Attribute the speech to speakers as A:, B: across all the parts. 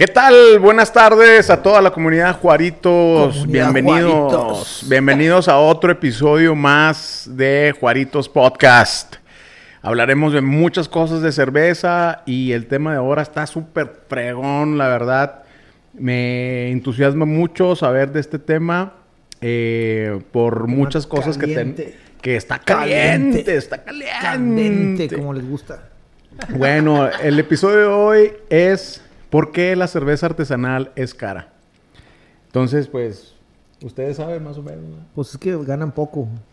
A: ¿Qué tal? Buenas tardes a toda la comunidad Juaritos.
B: Comunidad
A: bienvenidos.
B: Juaritos.
A: Bienvenidos a otro episodio más de Juaritos Podcast. Hablaremos de muchas cosas de cerveza y el tema de ahora está súper fregón, la verdad. Me entusiasma mucho saber de este tema eh, por muchas cosas que, ten- que está caliente,
B: Caliente.
A: está caliente.
B: Candente, como les gusta.
A: Bueno, el episodio de hoy es ¿Por qué la cerveza artesanal es cara? Entonces, pues, ustedes saben más o menos. ¿no?
B: Pues es que ganan poco.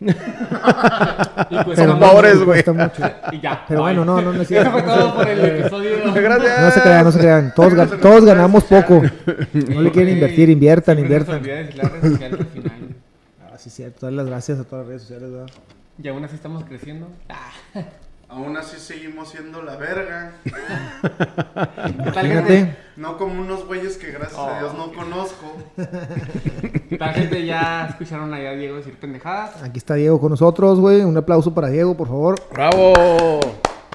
C: Y pues
A: Son
C: son
A: pobres, güey.
C: Y ya.
B: Pero
C: bye.
B: bueno, no, no, no es
C: Eso fue todo por el episodio.
A: Gracias.
B: No se crean, no se crean. Todos, gan- todos ganamos poco. No le quieren invertir, inviertan,
C: nos
B: inviertan.
C: olvida decir las redes sociales al final.
B: Ah, sí, cierto. Dar las gracias a todas las redes sociales, ¿verdad?
C: Y aún así estamos creciendo. Ah,
D: Aún así seguimos siendo la verga.
C: ¿Qué tal,
B: Imagínate.
C: gente?
D: No como unos güeyes que gracias a Dios no conozco.
C: ¿Qué tal, gente? Ya escucharon allá a Diego decir pendejadas.
B: Aquí está Diego con nosotros, güey. Un aplauso para Diego, por favor.
A: ¡Bravo!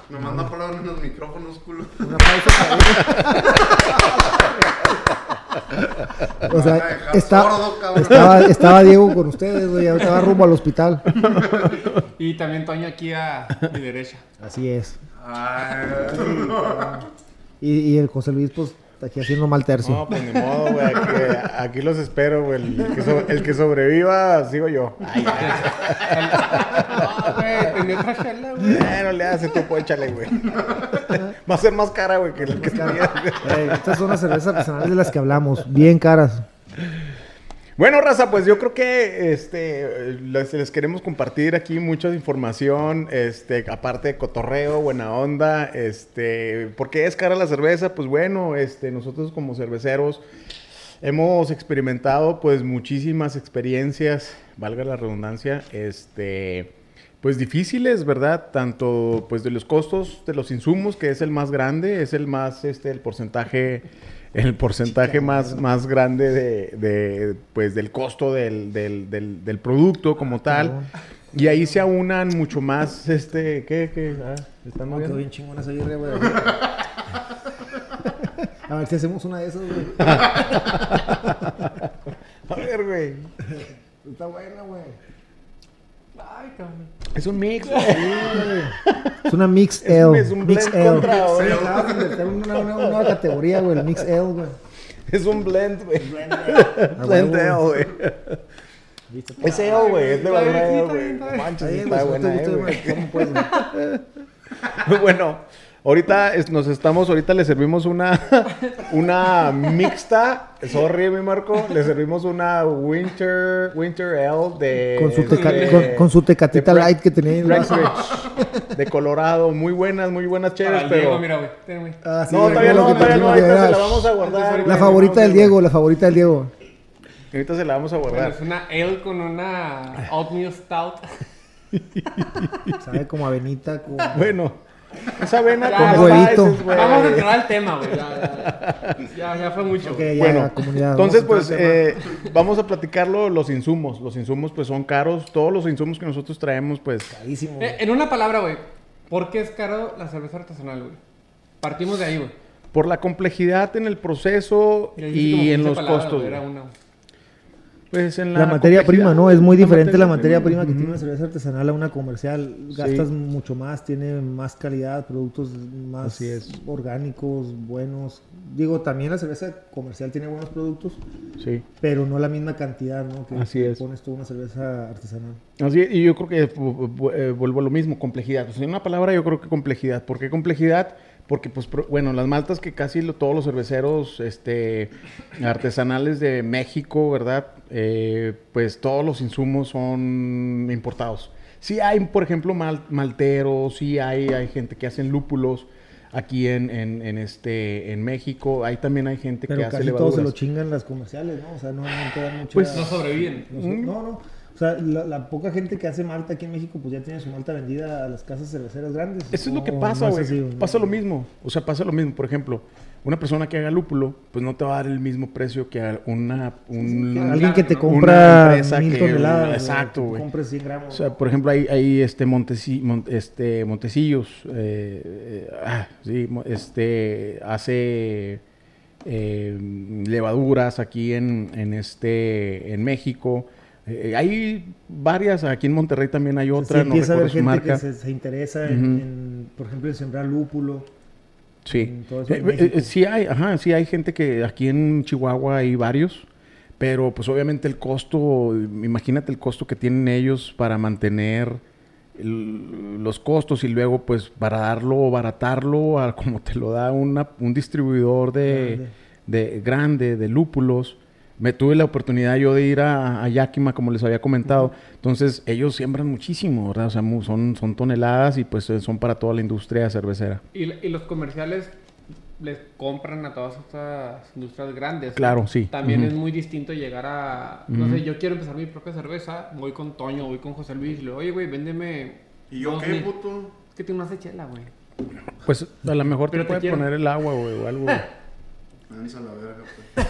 D: Nomás no apagaron en los micrófonos, culo.
B: Un aplauso para Diego. O
D: Me
B: sea, está-
D: sordo, cabrón.
B: estaba, estaba Diego con ustedes, güey. Ahorita va rumbo al hospital.
C: Y también Toño aquí a mi derecha.
B: Así es.
D: Ay,
B: Y, y el José Luis, pues, aquí haciendo mal tercio.
A: No, pues ni modo, güey. Aquí, aquí los espero, güey. El que, so- el que sobreviva, sigo yo. Ay,
C: No, güey, tenía otra chela, güey.
A: no le hace tú, pues, échale, güey. Va a ser más cara, güey, que la que tenía.
B: Estas son las cervezas artesanales de las que hablamos. Bien caras.
A: Bueno, raza, pues yo creo que este les, queremos compartir aquí mucha información, este, aparte de cotorreo, buena onda, este, ¿por qué es cara la cerveza? Pues bueno, este, nosotros como cerveceros hemos experimentado pues muchísimas experiencias, valga la redundancia, este, pues difíciles, ¿verdad? Tanto pues de los costos de los insumos, que es el más grande, es el más, este, el porcentaje, el porcentaje más, más grande de, de, pues del costo del, del, del, del producto como tal.
B: cabrón.
A: Y ahí se aunan mucho más, este, ¿qué? qué? Ah, ¿están
B: quedó
A: moviendo?
B: bien chingona esa birria, güey. A ver si hacemos una de esas, güey.
A: A ver, güey.
B: Está buena, güey.
C: Ay, cabrón.
A: Es un mix, güey.
B: Es una Mix
A: Es
B: L.
A: un- es un
B: Mix
A: blend
B: L.
A: contra
B: inventar una, una, una nueva categoría, güey. El Mix L, güey.
A: Es un blend, güey. Blend
B: huevo.
A: Ale, güey. Es Ale, güey. Es de
C: está
A: güey. Manches,
B: Está
A: buena, eh, güey.
B: ¿Cómo güey?
A: Bueno, ahorita es- nos estamos, ahorita le servimos una, una mixta, sorry mi Marco, le servimos una Winter, Winter Ale de...
B: Con su, teca-
A: de-
B: con, con su tecatita
A: de
B: light que tenía en.
A: Breckenridge, de Colorado, muy buenas, muy buenas chéveres, pero...
C: Diego, mira, güey.
B: Ah, sí,
A: no, todavía no, todavía no, ahorita se la vamos a guardar.
B: La favorita del. Diego, la favorita del Diego.
A: Ahorita se la vamos a
C: Bueno,
A: guardar.
C: es una ale con una oatmeal stout.
B: Sabe como avenita, como...
A: Bueno, esa avena
C: Ya,
A: con
B: huevito.
C: Vamos a entrar al tema, güey. Ya, ya, ya, ya fue mucho.
B: Ok,
C: güey.
B: ya,
A: Bueno,
B: comunidad.
A: entonces pues eh, vamos a platicarlo los insumos. Los insumos pues son caros. Todos los insumos que nosotros traemos pues.
B: Carísimo.
C: Eh, en una palabra, güey. ¿Por qué es caro la cerveza artesanal, güey? Partimos de ahí, güey.
A: por la complejidad en el proceso y en
C: 15
A: los costos.
C: Era una.
A: Pues en
B: La, materia
A: complejidad,
B: prima, ¿no? Es muy
A: la
B: diferente la materia prima que tiene una cerveza artesanal a una comercial.
A: Sí.
B: Gastas mucho más, tiene más calidad, productos más
A: es.
B: orgánicos, buenos. Digo, también la cerveza comercial tiene buenos productos,
A: Sí.
B: pero no la misma cantidad, ¿no? Que
A: Así es.
B: pones tú una cerveza artesanal.
A: Así, y yo creo que eh, vuelvo a lo mismo, complejidad. O sea, en una palabra yo creo que complejidad. ¿Por qué complejidad? Porque, pues, pro- bueno, las maltas que casi lo- todos los cerveceros este, artesanales de México, ¿verdad? Eh, pues todos los insumos son importados. Sí hay, por ejemplo, mal- malteros, sí hay, hay gente que hacen lúpulos aquí en, en, en este, en México. Ahí también hay gente
B: Pero
A: que hace
B: casi todos se lo chingan las comerciales, ¿no? O sea, no, no te dan mucha...
A: Pues,
C: No sobreviven.
B: no, no, no. O sea, la, la poca gente que hace malta aquí en México, pues ya tiene su malta vendida a las casas cerveceras grandes.
A: Eso es lo que pasa, güey. Pasa lo mismo. O sea, pasa lo mismo. Por ejemplo, una persona que haga lúpulo, pues no te va a dar el mismo precio que a una... Un,
B: Que Alguien que te compra mil
A: que-
B: toneladas.
A: exacto, güey.
B: compres 100 gramos.
A: O sea, por ejemplo, hay, hay este, Montesi- Mon- este Montecillos. eh, eh, ah, sí, este hace eh, levaduras aquí en, en este, en México. Eh, hay varias, aquí en Monterrey también hay otra, no
B: empieza a
A: recuerdo
B: haber
A: su
B: gente
A: marca.
B: que se, se interesa en, por ejemplo, en sembrar lúpulo.
A: Sí. Eh, eh, eh, sí hay, ajá, sí hay gente que aquí en Chihuahua hay varios, pero pues obviamente el costo, imagínate el costo que tienen ellos para mantener el- los costos y luego pues para darlo o baratarlo a como te lo da una- un distribuidor de
B: Grande.
A: de grande, de lúpulos. Me tuve la oportunidad yo de ir a, a Yakima, como les había comentado. Entonces, ellos siembran muchísimo, ¿verdad? O sea, son, son toneladas y pues eh, son para toda la industria cervecera.
C: Y, y los comerciales les compran a todas estas industrias grandes.
A: Claro, sí.
C: También es muy distinto llegar a... No sé, yo quiero empezar mi propia cerveza, voy con Toño, voy con José Luis, y le digo, oye, güey, véndeme...
D: ¿Y yo qué,
C: mil".
D: puto?
C: Es que tú no haces chela, güey.
A: Pues a lo mejor
C: Pero
A: te
C: te
A: puede
C: quiero.
A: poner el agua, güey, o algo. güey.
D: Lanza la verga, pues.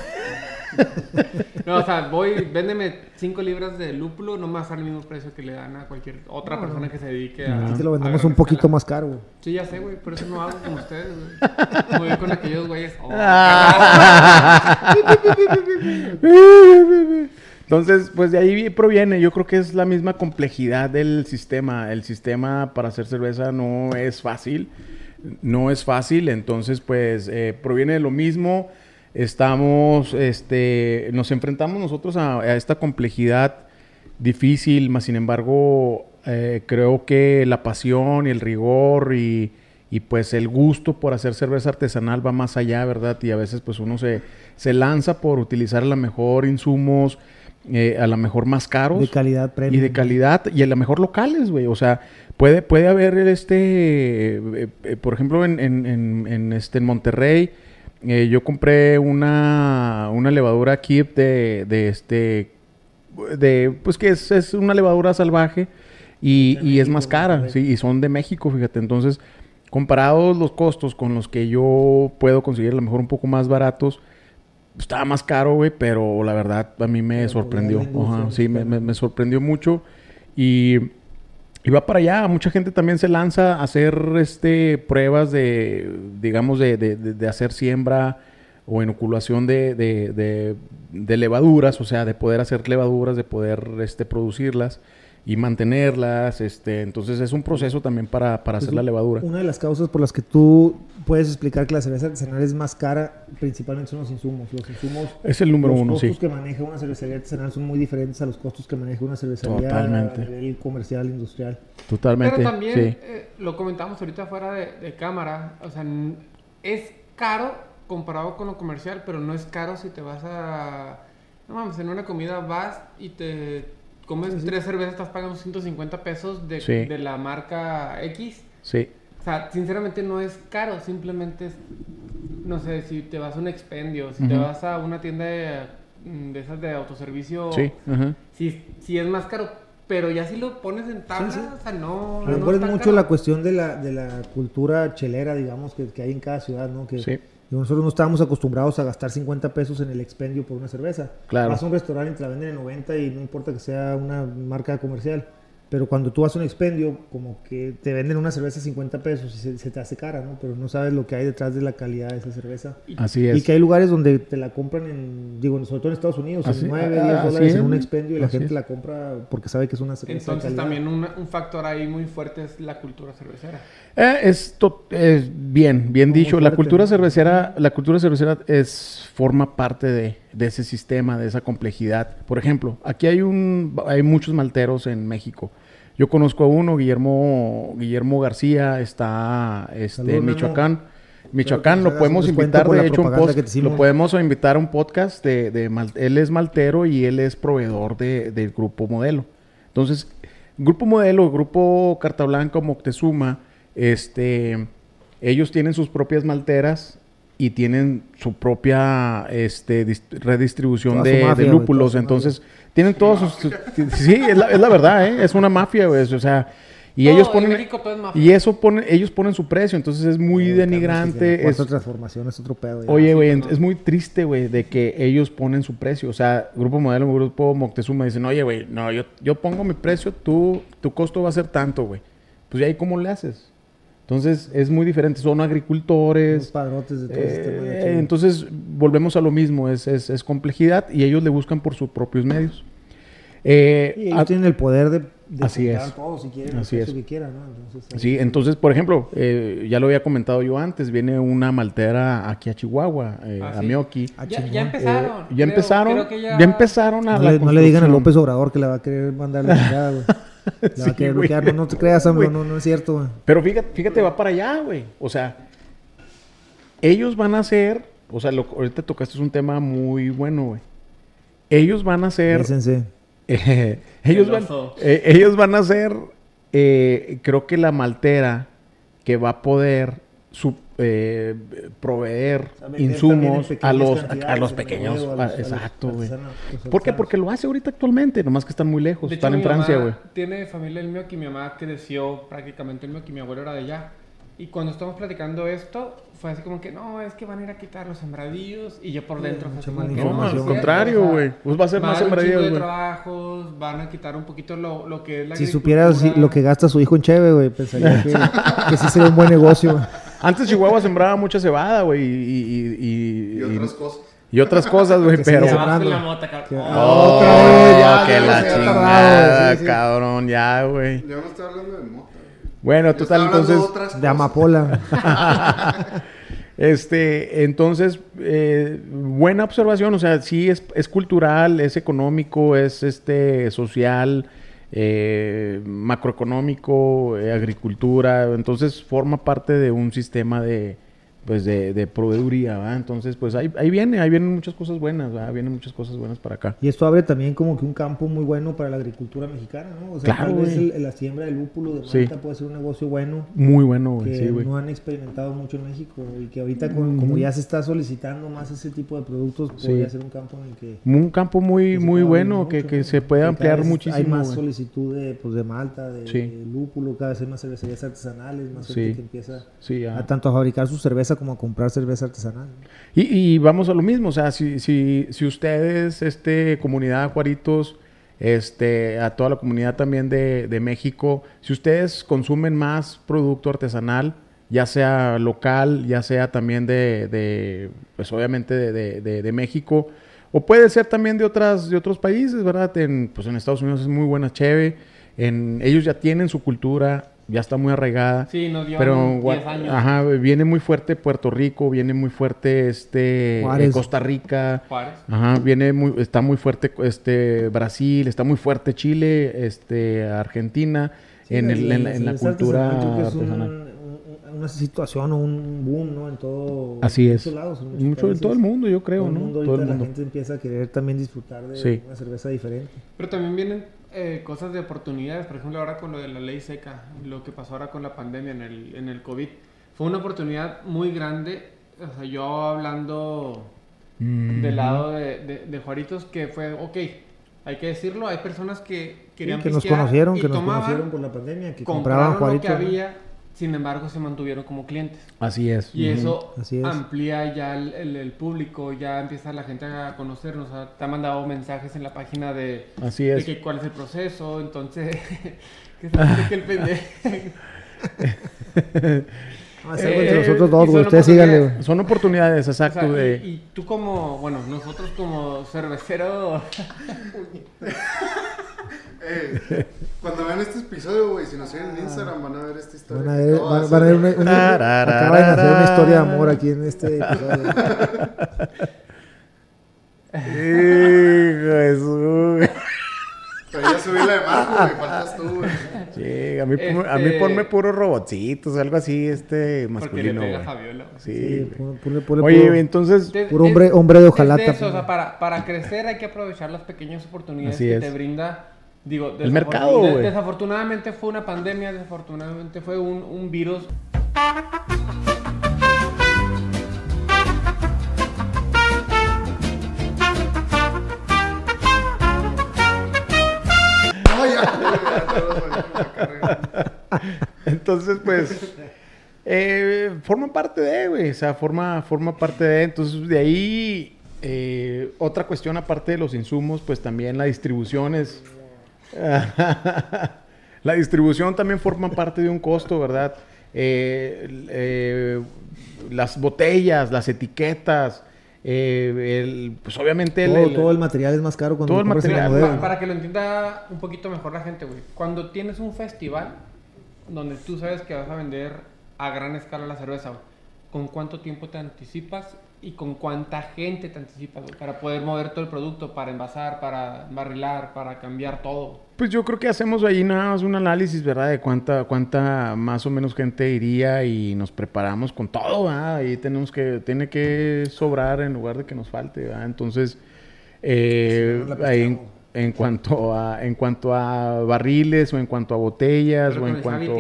C: No, o sea, voy, véndeme 5 libras de lúpulo, no me va a dar el mismo precio que le dan a cualquier otra persona que se dedique a...
B: Aquí te lo vendemos un poquito más caro, güey.
C: Sí, ya sé, güey, por eso no hago como ustedes, güey. Voy con aquellos güeyes. oh,
A: Entonces, pues de ahí proviene. Yo creo que es la misma complejidad del sistema. El sistema para hacer cerveza no es fácil. No es fácil. Entonces, pues eh, proviene de lo mismo. Estamos, este, nos enfrentamos nosotros a, a esta complejidad difícil, más sin embargo, eh, creo que la pasión y el rigor y, y, pues el gusto por hacer cerveza artesanal va más allá, ¿verdad? Y a veces pues uno se, se lanza por utilizar a lo mejor insumos, eh, a lo mejor más caros.
B: De calidad
A: Y
B: premium.
A: de calidad, y a lo mejor locales, güey. O sea, puede, puede haber este, eh, eh, por ejemplo, en, en, en, en, este, en Monterrey, eh, yo compré una, una levadura Kip de, de este, de, pues que es, es una levadura salvaje y, y es más cara, sí, y son de México, fíjate. Entonces, comparados los costos con los que yo puedo conseguir a lo mejor un poco más baratos, estaba más caro, güey, pero la verdad a mí me
B: Pero,
A: sorprendió. Ajá, sí, me- me sorprendió mucho. Y, y va para allá. Mucha gente también se lanza a hacer este, pruebas de, digamos, de, de- hacer siembra o inoculación de- de levaduras, o sea, de poder hacer levaduras, de poder este, producirlas y mantenerlas. Este, entonces es un proceso también para, para
B: Pues
A: hacer la levadura.
B: Una de las causas por las que tú puedes explicar que la cerveza artesanal es más cara, principalmente son los insumos. Los insumos,
A: Es el número
B: los
A: uno,
B: costos
A: sí.
B: que maneja una cervecería artesanal son muy diferentes a los costos que maneja una cervecería
A: Totalmente.
B: a nivel comercial, industrial.
A: Totalmente.
C: Pero también,
A: sí.
C: eh, lo comentamos ahorita fuera de, de cámara, o sea, es caro comparado con lo comercial, pero no es caro si te vas a... No mames, en una comida vas y te comes tres cervezas, estás pagando 150 pesos de,
A: Sí.
C: de la marca X.
A: Sí.
C: O sea, sinceramente no es caro, simplemente es, no sé, si te vas a un expendio, si te vas a una tienda de, mm, de esas de autoservicio,
A: Sí. ajá.
C: sí, sí es más caro, pero ya si lo pones en tabla,
B: Sí, sí.
C: o sea, no...
B: A lo
C: no
B: mejor es mucho
C: caro.
B: la cuestión de la, de la cultura chelera, digamos, que, que hay en cada ciudad, ¿no? Que nosotros no estábamos acostumbrados a gastar 50 pesos en el expendio por una cerveza.
A: Claro.
B: Vas a un restaurante y te la venden en 90 y no importa que sea una marca comercial. Pero cuando tú vas a un expendio, como que te venden una cerveza a 50 pesos y se, se te hace cara, ¿no? Pero no sabes lo que hay detrás de la calidad de esa cerveza.
A: Así es.
B: Y que hay lugares donde te la compran en, digo, sobre todo en Estados Unidos,
A: Así-
B: en 9,
A: ah,
B: 10
A: así
B: dólares
A: es,
B: en un expendio y la
A: Así
B: gente
A: es.
B: la compra porque sabe que es una cerveza
C: Entonces también una- un factor ahí muy fuerte es la cultura cervecera.
A: Eh, es, bien, bien dicho. La cultura
B: ¿no?
A: cervecera, la cultura cervecera es forma parte de, de ese sistema, de esa complejidad. Por ejemplo, aquí hay un, hay muchos malteros en México. Yo conozco a uno, Guillermo, Guillermo García, está este, en. Michoacán. Michoacán lo podemos invitar, de hecho, un post- lo podemos invitar a un podcast de, de mal- él es maltero y él es proveedor de- del grupo modelo. Entonces, Grupo Modelo, Grupo Carta Blanca o Moctezuma, este, ellos tienen sus propias malteras y tienen su propia este, dis- redistribución de,
B: mafia,
A: lúpulos. Entonces, tienen todos sus... sus- Sí, es la, es la verdad, ¿eh? Es una mafia, güey. O sea, y ellos ponen...
C: En México todo es mafia.
A: Y eso pone, ellos ponen su precio, entonces es muy denigrante. Es-
B: transformación es otro pedo. ya.
A: Oye, güey, es muy triste, güey, de que ellos ponen su precio. O sea, Grupo Modelo, Grupo Moctezuma dicen, oye, güey, no, yo, yo pongo mi precio, tú, tu costo va a ser tanto, güey. Pues ya ahí, ¿cómo le haces? Entonces es muy diferente, son
B: Los
A: agricultores.
B: padrotes de todo de
A: eh, entonces volvemos a lo mismo, es, es- es complejidad y ellos le buscan por sus propios medios. Eh,
B: Y ellos
A: a-
B: tienen el poder de, de
A: Así es.
B: todo si quieren,
A: Así es.
B: que quieran, ¿no? Entonces,
A: Sí, entonces, por ejemplo, eh, ya lo había comentado yo antes, viene una maltera aquí a Chihuahua, eh,
C: Ah,
A: a. Mioki.
C: Ya, empezaron.
A: Eh, ya
C: Creo-
A: empezaron,
C: creo que
A: ya... empezaron a
B: no,
A: la
B: le, no le digan a. López Obrador que le va a querer mandar la chingada, Le va a querer bloquear. No, no te creas,
A: Güey.
B: no, no es cierto, güey.
A: Pero fíjate, fíjate, va para allá, güey. O sea, ellos van a hacer, o sea, lo, ahorita tocaste un tema muy bueno, güey. Ellos van a hacer,
B: Pésense.
A: eh, ellos, van, eh, ellos van a ser, eh, creo que la maltera que va a poder su- eh, proveer
B: O sea,
A: insumos a los, a, los pequeños.
B: a los-
A: exacto, güey. Porque lo hace ahorita actualmente, nomás que están muy lejos.
C: De hecho,
A: están en
C: mi
A: Francia, güey.
C: Tiene familia el mío que mi mamá creció prácticamente el mío que mi abuelo era de allá. Y cuando estamos platicando esto, fue así como que no, es que van a ir a quitar los sembradíos. Y yo por dentro fue
B: mucha
C: así
A: No, al contrario, güey. Pues va a ser
C: van
A: más sembradíos, güey.
C: trabajos, van a quitar un poquito lo, lo que es la
B: Si supieras si- lo que gasta su hijo en Cheve, güey, pensaría que, que sí sería un buen negocio.
A: Antes Chihuahua sembraba mucha cebada, güey, y, y, y,
D: Y otras cosas.
A: y otras cosas, güey, pero...
C: Ya la mota, cabrón. Oh,
B: vez, ya,
A: que
B: ya
A: la chingada,
B: sí, sí.
A: cabrón, ya, güey.
D: Yo no estoy hablando de mota.
A: Bueno, total, entonces...
D: otras
B: De
D: cosas.
B: amapola.
A: Este, entonces, eh, buena observación, o sea, sí es, es cultural, es económico, es este social, eh, macroeconómico, eh, agricultura, entonces forma parte de un sistema de, pues, de, de proveeduría, ¿va? Entonces, pues ahí, ahí viene, ahí vienen muchas cosas buenas, ¿va? Vienen muchas cosas buenas para acá.
B: Y esto abre también como que un campo muy bueno para la agricultura mexicana, ¿no? O sea,
A: Claro,
B: tal vez
A: güey.
B: el- la siembra del lúpulo de
A: Sí.
B: Malta puede ser un negocio bueno
A: Muy bueno, güey,
B: que
A: sí, güey.
B: no han experimentado mucho en México y que ahorita con- como ya se está solicitando más ese tipo de productos podría ser un campo en el que
A: Un campo muy, muy bueno, que, que
B: ¿no?
A: se puede
B: Que
A: ampliar
B: vez
A: muchísimo.
B: Hay más
A: güey.
B: solicitud de, pues, de Malta, de,
A: Sí.
B: de lúpulo, cada vez hay más cervecerías artesanales, más
A: Sí.
B: gente que empieza
A: Sí,
B: a tanto a fabricar su cerveza como comprar cerveza artesanal.
A: Y, vamos a lo mismo, o sea, si, si, si ustedes, este, comunidad Juaritos, este, a toda la comunidad también de, de México, si ustedes consumen más producto artesanal, ya sea local, ya sea también de, pues obviamente de- de México, o puede ser también de otras, de otros países, ¿verdad? En, pues en Estados Unidos es muy buena cheve, en, ellos ya tienen su cultura, ya está muy arraigada.
C: Sí, nos dio
A: Pero
C: 10
A: Gua-
C: años.
A: ajá, viene muy fuerte Puerto Rico, viene muy fuerte este
B: Juárez.
A: eh, Costa Rica.
C: Juárez.
A: Ajá, viene muy está muy fuerte este Brasil, está muy fuerte Chile, este Argentina en, el- en la, en la cultura
B: artesanal creo que es un-
A: artesanal.
B: un- una situación o un boom, ¿no? En todo
A: Así
B: en
A: es.
B: muchos lados, en muchos
A: Mucho en todo el mundo, yo creo,
B: Todo el
A: ¿no?
B: mundo,
A: todo el mundo.
B: la gente empieza a querer también disfrutar de
A: Sí.
B: una cerveza diferente.
C: Pero también vienen eh, cosas de oportunidades, por ejemplo, ahora con lo de la ley seca, lo que pasó ahora con la pandemia en el, en el COVID. Fue una oportunidad muy grande, o sea, yo hablando
A: Mm,
C: del lado de, de, de Juaritos, que fue, ok, hay que decirlo, hay personas que querían
B: que nos conocieron, que nos conocieron por la pandemia, que compraban
C: lo que
B: Juaritos. ¿no?
C: había, sin embargo se mantuvieron como clientes.
A: Así es.
C: Y eso
B: Así es.
C: amplía ya el, el- el público, ya empieza la gente a conocernos. Sea, te han mandado mensajes en la página de,
A: Así
C: de
A: es.
C: que cuál es el proceso. Entonces, ¿qué se hace que el pendejo?
B: A
C: Eh,
B: entre nosotros dos,
C: y
B: güey.
C: son
B: Ustedes síganle.
A: Son oportunidades,
C: O
A: exacto.
C: sea,
A: de...
C: y, y tú como, bueno, nosotros como cerveceros,
D: Eh, cuando vean este episodio, güey, si nos siguen en Instagram, van a ver esta historia.
B: Van a ver, van, van a ver
D: hacer.
B: una, una- acaban de hacer una historia de amor aquí en este episodio.
A: Hijo de su-
D: Pero ya subí la de Marco, güey, faltas tú, güey.
A: Sí, a mí, ponme- a mí
C: Este-
A: ponme puros robotcitos, algo así, este
C: porque le
A: masculino.
C: pega. Fabiola.
A: Sí,
B: Sí, ponle- ponle- ponle
A: Oye,
B: puro-
A: entonces,
B: Puro hombre- hombre de
C: es
B: hojalata,
C: eso, o sea, para, para crecer hay que aprovechar las pequeñas oportunidades
A: Así
C: que
A: es.
C: te brinda. Digo,
A: El mercado, güey.
C: Desafortunadamente fue una pandemia, desafortunadamente fue un, un virus.
A: Entonces, pues, eh, forma parte de, güey, o sea, forma, forma parte de, entonces, de ahí, eh, otra cuestión aparte de los insumos, pues también la distribución es, la distribución también forma parte de un costo, ¿verdad? eh, eh, las botellas, las etiquetas, eh, el- pues obviamente
B: todo,
A: el-
B: todo el material es más caro cuando
A: todo el material,
B: bodega.
C: Pa- para que lo entienda un poquito mejor la gente, güey. Cuando tienes un festival donde tú sabes que vas a vender a gran escala la cerveza, ¿con cuánto tiempo te anticipas y con cuánta gente te anticipas, güey? Para poder mover todo el producto, para envasar, para barrilar, para cambiar todo.
A: Pues yo creo que hacemos ahí nada más un análisis, ¿verdad? De cuánta, cuánta más o menos gente iría y nos preparamos con todo, ¿verdad? Ahí tenemos que, tiene que sobrar en lugar de que nos falte, ¿verdad? Entonces, eh,
B: Sí, no la
A: ahí en, cuanto a, en cuanto a barriles o en cuanto a botellas
C: Pero
A: o en cuanto...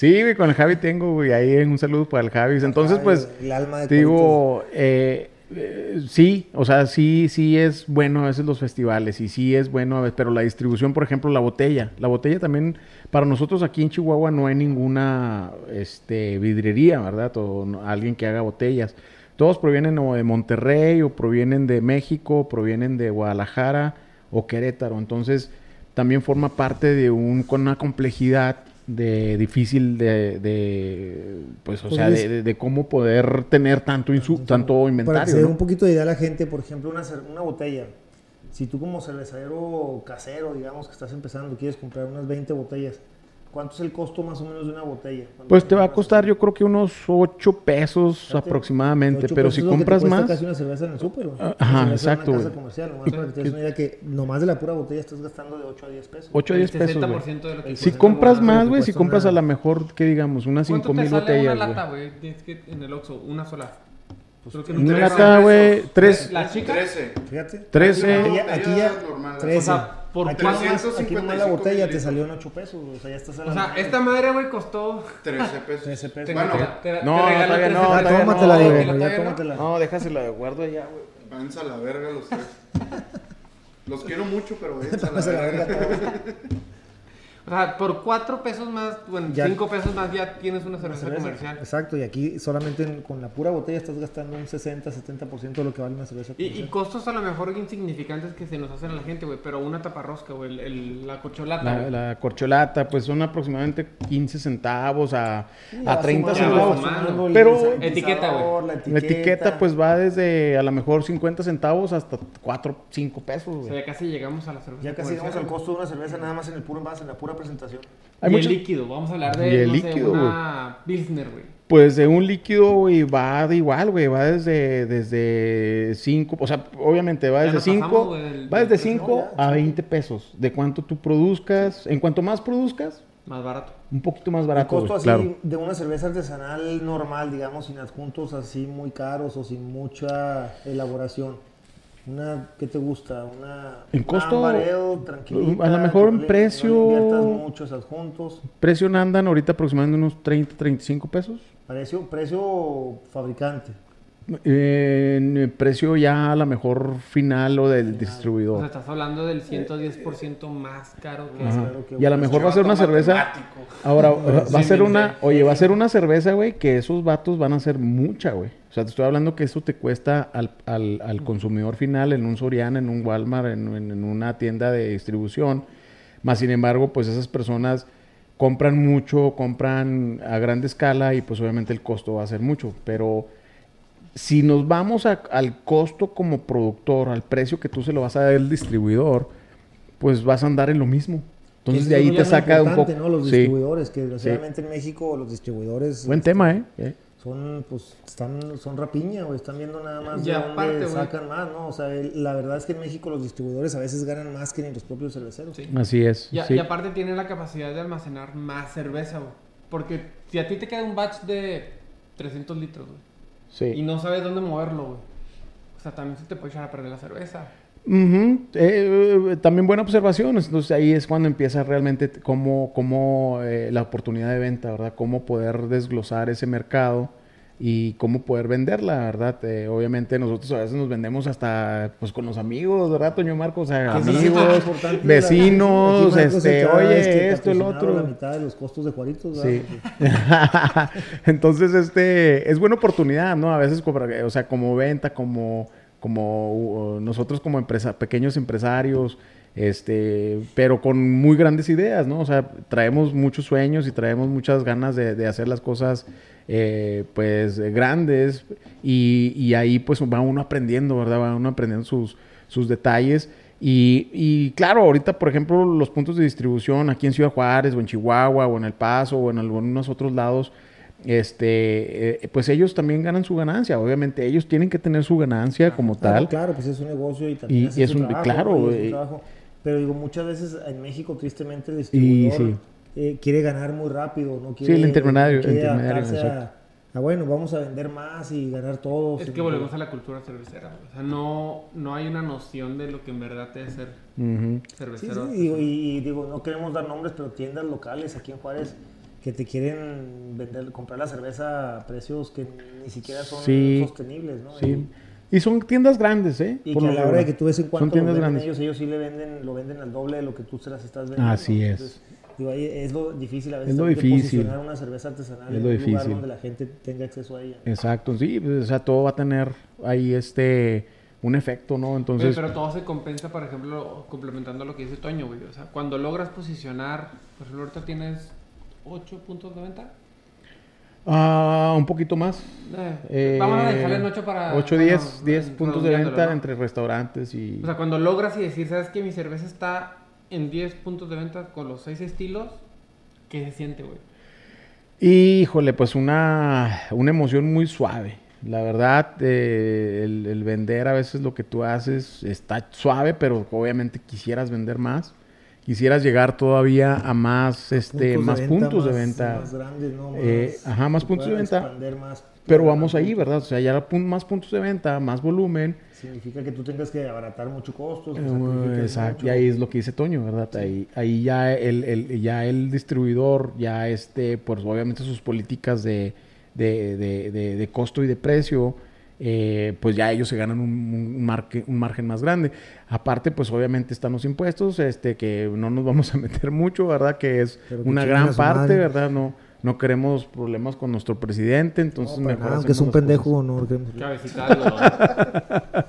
A: Sí, güey, con el Javi tengo, güey, ahí un saludo para el Javi. Entonces,
B: Ay,
A: pues,
B: el alma de
A: digo, eh, eh, sí, o sea, sí, sí es bueno a veces los festivales y sí es bueno a veces, pero la distribución, por ejemplo, la botella. La botella también, para nosotros aquí en Chihuahua no hay ninguna este, vidrería, ¿verdad? O no- alguien que haga botellas. Todos provienen o de Monterrey o provienen de México, provienen de Guadalajara o Querétaro. Entonces, también forma parte de un, con una complejidad de difícil de, de, pues, o
B: Pues
A: sea,
B: es-
A: de, de- cómo poder tener tanto, insu- tanto
B: Para que
A: inventario.
B: se dé
A: ¿no?
B: un poquito de idea a la gente, por ejemplo, una, una botella. Si tú como cervecero casero, digamos que estás empezando, quieres comprar unas 20 botellas, ¿cuánto es el costo más o menos de una botella? ¿Cuánto
A: Pues te va a costar yo creo que unos 8 pesos
B: Fíjate,
A: aproximadamente,
B: ocho
A: pero
B: pesos
A: si compras más...
B: casi una cerveza en el súper. ¿no?
A: Ah,
B: Una
A: ajá,
B: cerveza en
A: exacto,
B: Una casa comercial, nomás para que te des una idea que nomás de la pura botella estás gastando de 8 a 10 pesos.
A: 8 a 10
C: El
A: pesos, güey.
C: 60% de lo que
B: El
A: Si compras más, güey, si compras
B: una-
A: a lo mejor, que digamos, unas
C: ¿Cuánto
A: 5
C: te
A: mil
C: sale
A: botellas,
C: una lata, güey? Es que en el Oxxo, una sola. Creo que no pesa.
A: güey, tres,
C: La chica.
D: 13.
B: Fíjate.
A: 13.
B: Aquí ya, aquí ya
D: normal.
B: 13.
C: O sea, por
B: aquí,
C: cuánto-
B: nomás, aquí nomás la
D: 355
B: botella te salió en 8 pesos. O sea, ya estás a la
C: O sea,
B: mitad.
C: esta madre, güey, costó.
D: 13 pesos.
B: 13 pesos.
C: Te-
D: Bueno,
C: te- te-
A: no,
C: te
A: todavía no, todavía no,
B: tómatela. Diego,
C: ¿Todavía
B: ya
C: no?
B: tómatela.
A: No, déjasela de guardo allá, güey.
D: Váyanse a la verga los tres. Los quiero mucho, pero váyanse a la verga.
C: O sea, por cuatro pesos más, bueno,
B: Ya.
C: cinco pesos más ya tienes una cerveza
B: Cerveza.
C: comercial.
B: Exacto, y aquí solamente en- con la pura botella estás gastando un 60-70% de lo que vale una cerveza
C: Y, y
B: comercial.
C: costos a lo mejor insignificantes que se nos hacen a la gente, güey, pero una taparrosca, güey, el, el- la cocholata.
A: La, corcholata, pues son aproximadamente 15 centavos a, a
B: vas
A: 30
B: sumando,
C: centavos.
B: sumando
A: Pero-
C: Etiqueta, güey.
B: La
A: La
B: etiqueta,
A: pues va desde a lo mejor 50 centavos hasta 4, 5 pesos,
C: O sea, ya casi llegamos a la cerveza
B: Ya casi llegamos
C: comercial,
B: al costo de una cerveza nada más en el puro envase, en la pura presentación.
A: Hay
C: y
A: muchos-
C: el líquido, vamos a hablar
A: Y
C: de
A: el
C: no
A: líquido,
C: sé, una Pilsner, güey.
A: Pues de un líquido, güey, va de igual, güey, va desde desde 5, o sea, obviamente va desde
C: nos pasamos,
A: 5,
C: güey, del-
A: va desde
C: precio.
A: 5
B: ya,
A: a
B: sí.
A: 20 pesos, de cuánto tú produzcas, en cuanto más produzcas,
C: Más barato.
A: un poquito más
B: El
A: barato,
B: costo
A: güey,
B: así
A: claro.
B: de una cerveza artesanal normal, digamos, sin adjuntos así muy caros o sin mucha elaboración. Una, ¿qué te gusta? Una,
A: En
B: una
A: costo,
B: Ale, tranquilita,
A: a lo mejor en precio-
B: No inviertas muchos adjuntos.
A: Precio andan ahorita aproximadamente unos 30, 35 pesos.
B: Precio, precio fabricante.
A: En precio ya a lo mejor final o del
C: O sea,
A: distribuidor.
C: estás hablando del 110% más caro que
A: Ajá.
B: claro que
A: Y a lo mejor va a ser una cerveza. Ahora va a ser una, oye, va a ser una cerveza, güey, que esos vatos van a ser mucha, güey. O sea, te estoy hablando que eso te cuesta al, al, al consumidor final en un Soriana, en un Walmart, en, en- en una tienda de distribución. Más sin embargo, pues esas personas compran mucho, compran a grande escala y pues obviamente el costo va a ser mucho. Pero si nos vamos a- al costo como productor, al precio que tú se lo vas a dar al distribuidor, pues vas a andar en lo mismo. Entonces de ahí te saca un poco.
B: ¿no? Los
A: Sí.
B: distribuidores, que desgraciadamente en México los distribuidores
A: Buen
B: este,
A: tema, ¿eh? Eh.
B: son pues están son rapiña o están viendo nada más
C: Y
B: de
C: aparte,
B: dónde
C: güey.
B: sacan más, ¿no? O sea, el- la verdad es que en México los distribuidores a veces ganan más que ni los propios cerveceros.
C: Sí.
A: Así es.
C: Y,
A: sí.
C: aparte tiene la capacidad de almacenar más cerveza, güey. Porque si a ti te queda un batch de 300 litros, güey,
A: Sí.
C: y no sabes dónde moverlo, güey. O sea, también se te puede echar a perder la cerveza.
A: Eh, también buena observación. Entonces ahí es cuando empieza realmente cómo, cómo eh, la oportunidad de venta, ¿verdad? Cómo poder desglosar ese mercado y cómo poder venderla, ¿verdad? Eh, obviamente nosotros a veces nos vendemos hasta pues con los amigos, ¿verdad, Toño Marcos? O sea,
B: es
A: amigos,
B: la-
A: vecinos, este, oye, esto, el
B: patrocinado La
A: otro.
B: mitad de los costos de Juaritos, ¿verdad?
A: Sí. Entonces, este, es buena oportunidad, ¿no? A veces, como- o sea, como venta, como, como uh, nosotros como empresa, pequeños empresarios, este, pero con muy grandes ideas, ¿no? O sea, traemos muchos sueños y traemos muchas ganas de, de hacer las cosas, eh, pues, grandes y, y ahí, pues, va uno aprendiendo, ¿verdad? Va uno aprendiendo sus, sus detalles. Y, y, claro, ahorita, por ejemplo, los puntos de distribución aquí en Ciudad Juárez o en Chihuahua o en El Paso o en algunos otros lados, este, eh, pues ellos también ganan su ganancia. Obviamente ellos tienen que tener su ganancia como
B: Claro,
A: tal.
B: claro, pues es un negocio y también
A: Y- es un-
B: trabajo,
A: claro.
B: Pero digo, muchas veces en México, tristemente, el
A: Y
B: distribuidor
A: sí.
B: eh, quiere ganar muy rápido, no quiere,
A: el intermediario-
B: quiere
A: intermediario,
B: a,
A: exacto.
B: a, bueno, vamos a vender más y ganar todos.
C: Es que volvemos a la cultura cervecera. O sea, no, no hay una noción de lo que en verdad te es ser
A: Ujú.
B: Sí,
C: cervecero.
B: sí, digo, y, y digo, no queremos dar nombres, pero tiendas locales aquí en Juárez que te quieren vender, comprar la cerveza a precios que ni siquiera son
A: Sí.
B: sostenibles, ¿no?
A: Sí. Y son tiendas grandes, ¿eh?
B: Y, y
A: Por
B: que a
A: lo
B: la hora de que tú ves en
A: Son
B: cuánto lo
A: tiendas
B: venden
A: grandes.
B: ellos, ellos sí le venden, lo venden al doble de lo que tú se las estás vendiendo.
A: Así es.
B: digo, ahí es lo difícil a veces
A: Es lo difícil.
B: posicionar una cerveza artesanal
A: Es
B: en
A: lo
B: un lugar
A: difícil.
B: donde la gente tenga acceso a ella.
A: Exacto, sí, pues, o sea, todo va a tener ahí este un efecto, ¿no?
C: Oye,
A: Entonces,
C: pero todo se compensa, por ejemplo, complementando lo que dice Toño, güey. O sea, cuando logras posicionar, por ejemplo, ahorita tienes 8 puntos de venta.
A: Ah, un poquito más.
C: Eh, vamos a dejarle en 8 para.
A: 8,
C: bueno,
A: 10, 10 puntos de venta
C: ¿no?
A: entre restaurantes y...
C: O sea, cuando logras y decir, ¿sabes que Mi cerveza está en 10 puntos de venta con los 6 estilos. ¿Qué se siente, güey?
A: Híjole, pues una, una emoción muy suave. La verdad, eh, el, el vender a veces lo que tú haces está suave, pero obviamente quisieras vender más. Quisieras llegar todavía a más, este, más puntos de
B: más-
A: venta.
B: Más grandes, ¿no?
A: Eh, ajá, más puntos de venta.
B: más
A: Pero vamos ahí,
B: puntos.
A: ¿verdad? O sea, ya más puntos de venta, más volumen.
B: Significa que tú tengas que abaratar mucho costos.
A: Eh, Exacto,
B: mucho.
A: y ahí es lo que dice Toño, ¿verdad? Ahí, ahí ya el, el- ya el distribuidor, ya este, pues obviamente sus políticas de, de, de- de- de costo y de precio, eh, pues ya ellos se ganan un, un, margen más grande. Aparte, pues obviamente están los impuestos, este, que no nos vamos a meter mucho, ¿verdad? Que es
B: Pero
A: una gran parte,
B: madre.
A: ¿verdad? No, no queremos problemas con nuestro presidente, entonces
B: No,
A: mejor
B: nada, aunque es un pendejo, no queremos-.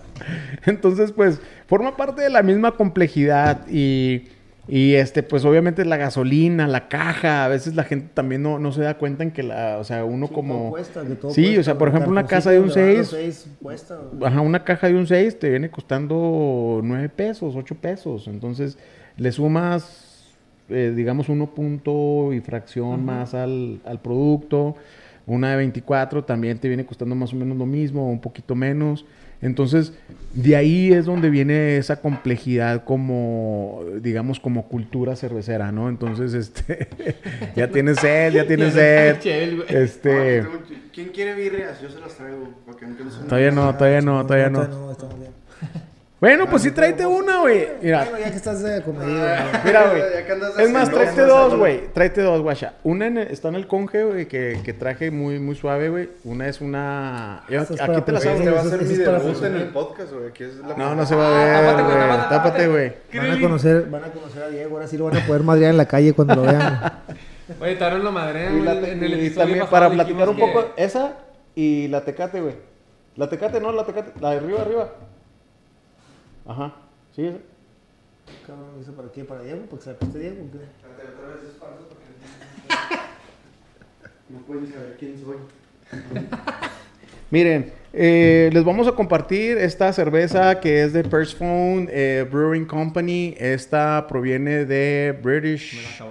A: Entonces, pues, forma parte de la misma complejidad y, y, este, pues, obviamente la gasolina, la caja, a veces la gente también no, no se da cuenta en que la, o sea, uno
B: Sí,
A: como...
B: todo cuesta, que todo
A: Sí,
B: cuesta,
A: o sea, por ejemplo, una casa de un
B: donde van los
A: 6,
B: seis cuesta. güey.
A: ajá, una caja de un 6 te viene costando 9 pesos, 8 pesos. Entonces, le sumas, eh, digamos, uno punto y fracción más al, al producto. Una de 24 también te viene costando más o menos lo mismo, un poquito menos. Entonces, de ahí es donde viene esa complejidad como, digamos, como cultura cervecera, ¿no? Entonces, este, ya tienes sed, ya tienes sed.
C: Chel, güey.
A: Este,
D: Ah, ¿Quién quiere birrias? Yo se las traigo.
A: Todavía no, todavía no, todavía no. Bueno, pues sí, tráete una, güey. Mira,
B: Bueno, ya que estás de comedido, güey.
A: Mira, güey. Es más, tráete dos, güey. Tráete dos, guacha. Una en el- está en el conge, güey, que, que traje muy, muy suave, güey. Una es una... yo-
B: Esa es
A: aquí te la hago.
D: va a ser
B: eso
D: mi
B: es para
D: debut en el podcast, güey. Aquí es la
A: No, no se va a
C: Ah,
A: ver,
C: tápate, güey,
A: güey. tápate, güey.
B: Van a conocer, van a conocer a Diego, ahora sí lo van a poder madrear en la calle cuando lo vean.
C: Oye, Taron lo madre
A: Y, la-
C: en el
A: y
C: episodio
A: también
C: pasado
A: para
C: dijimos
A: platicar un
C: que-
A: poco, esa y la tecate, güey. La tecate, no, la tecate. La de arriba, arriba. Ajá. Sí, esa.
B: Cabrón, ¿eso para qué? ¿Para Diego? ¿Porque se la preste Diego? qué?
D: No pueden saber quién soy.
A: Miren, eh, les vamos a compartir esta cerveza que es de First Phone eh, Brewing Company. Esta proviene de British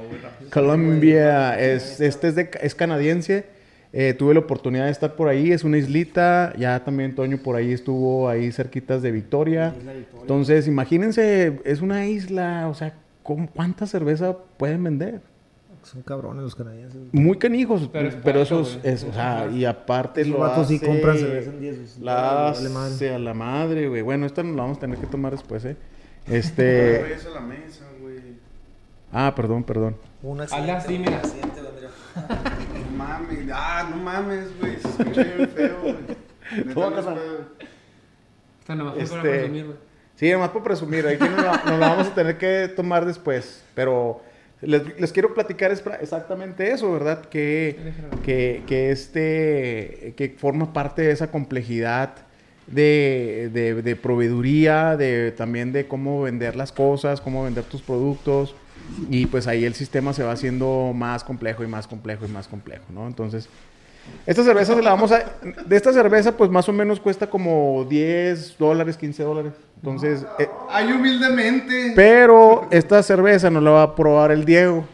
A: Columbia. Es, este es, de, es canadiense. Eh, tuve la oportunidad de estar por ahí. Es una islita. Ya también Toño por ahí estuvo ahí cerquitas de Victoria.
B: Isla Victoria.
A: Entonces, imagínense, es una isla. O sea, ¿cómo- ¿cuánta cerveza pueden vender?
B: Son cabrones los canadienses.
A: Muy canijos,
C: Pero
A: pero,
C: es puerco,
A: esos,
C: güey.
A: es, o sea, y aparte
B: Esos
A: lo
B: vatos sí compran cerveza en 10.
A: La hace a la madre, güey. Bueno, esta nos la vamos a tener que tomar después, ¿eh? Este...
D: vayas a la mesa, güey.
A: ah, perdón, perdón.
B: Un
C: Hazle así, mira.
D: Mames. Ah, no mames, güey. Se escucha bien feo, güey. Neta,
A: Tú,
D: no es
A: Casa.
D: pedo.
C: O sea, nomás fue para
A: Este-
C: presumir, güey.
A: Sí, nomás por presumir. Aquí nos la, nos la vamos a tener que tomar después. Pero les, les quiero platicar es- exactamente eso, ¿verdad? Que, que, que este... Que forma parte de esa complejidad de, de, de proveeduría, de también de cómo vender las cosas, cómo vender tus productos. Y pues ahí el sistema se va haciendo más complejo y más complejo y más complejo, ¿no? Entonces, esta cerveza se la vamos a... De esta cerveza, pues más o menos cuesta como 10 dólares, 15 dólares. Entonces, eh,
D: Ay, humildemente.
A: pero esta cerveza no la va a probar el Diego.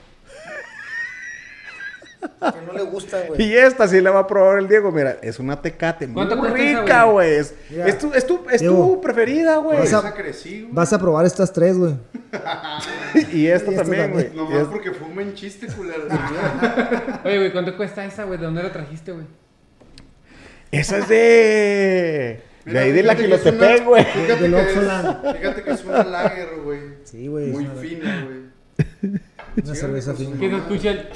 B: Que no le gusta, güey.
A: Y esta sí la va a probar el Diego. Mira, es una tecate muy
C: ¿Cuánto cuesta esa,
A: rica,
C: güey?
A: Es, es tu, es tu, es tu
B: Diego,
A: preferida, güey.
B: vas a-
D: crecí.
B: Vas a probar estas tres, güey.
A: Y esta
B: Y
A: también, güey.
D: Nomás
A: es-
D: porque fumen chiste, culero.
C: Oye, güey, ¿cuánto cuesta esa, güey? ¿De dónde la trajiste, güey?
A: Esa es de... De ahí de la Quilotepec, güey.
D: Fíjate, fíjate que es una lager, güey.
B: Sí, güey.
D: Muy fina, güey.
B: Una cerveza fina.
C: Que se escucha el...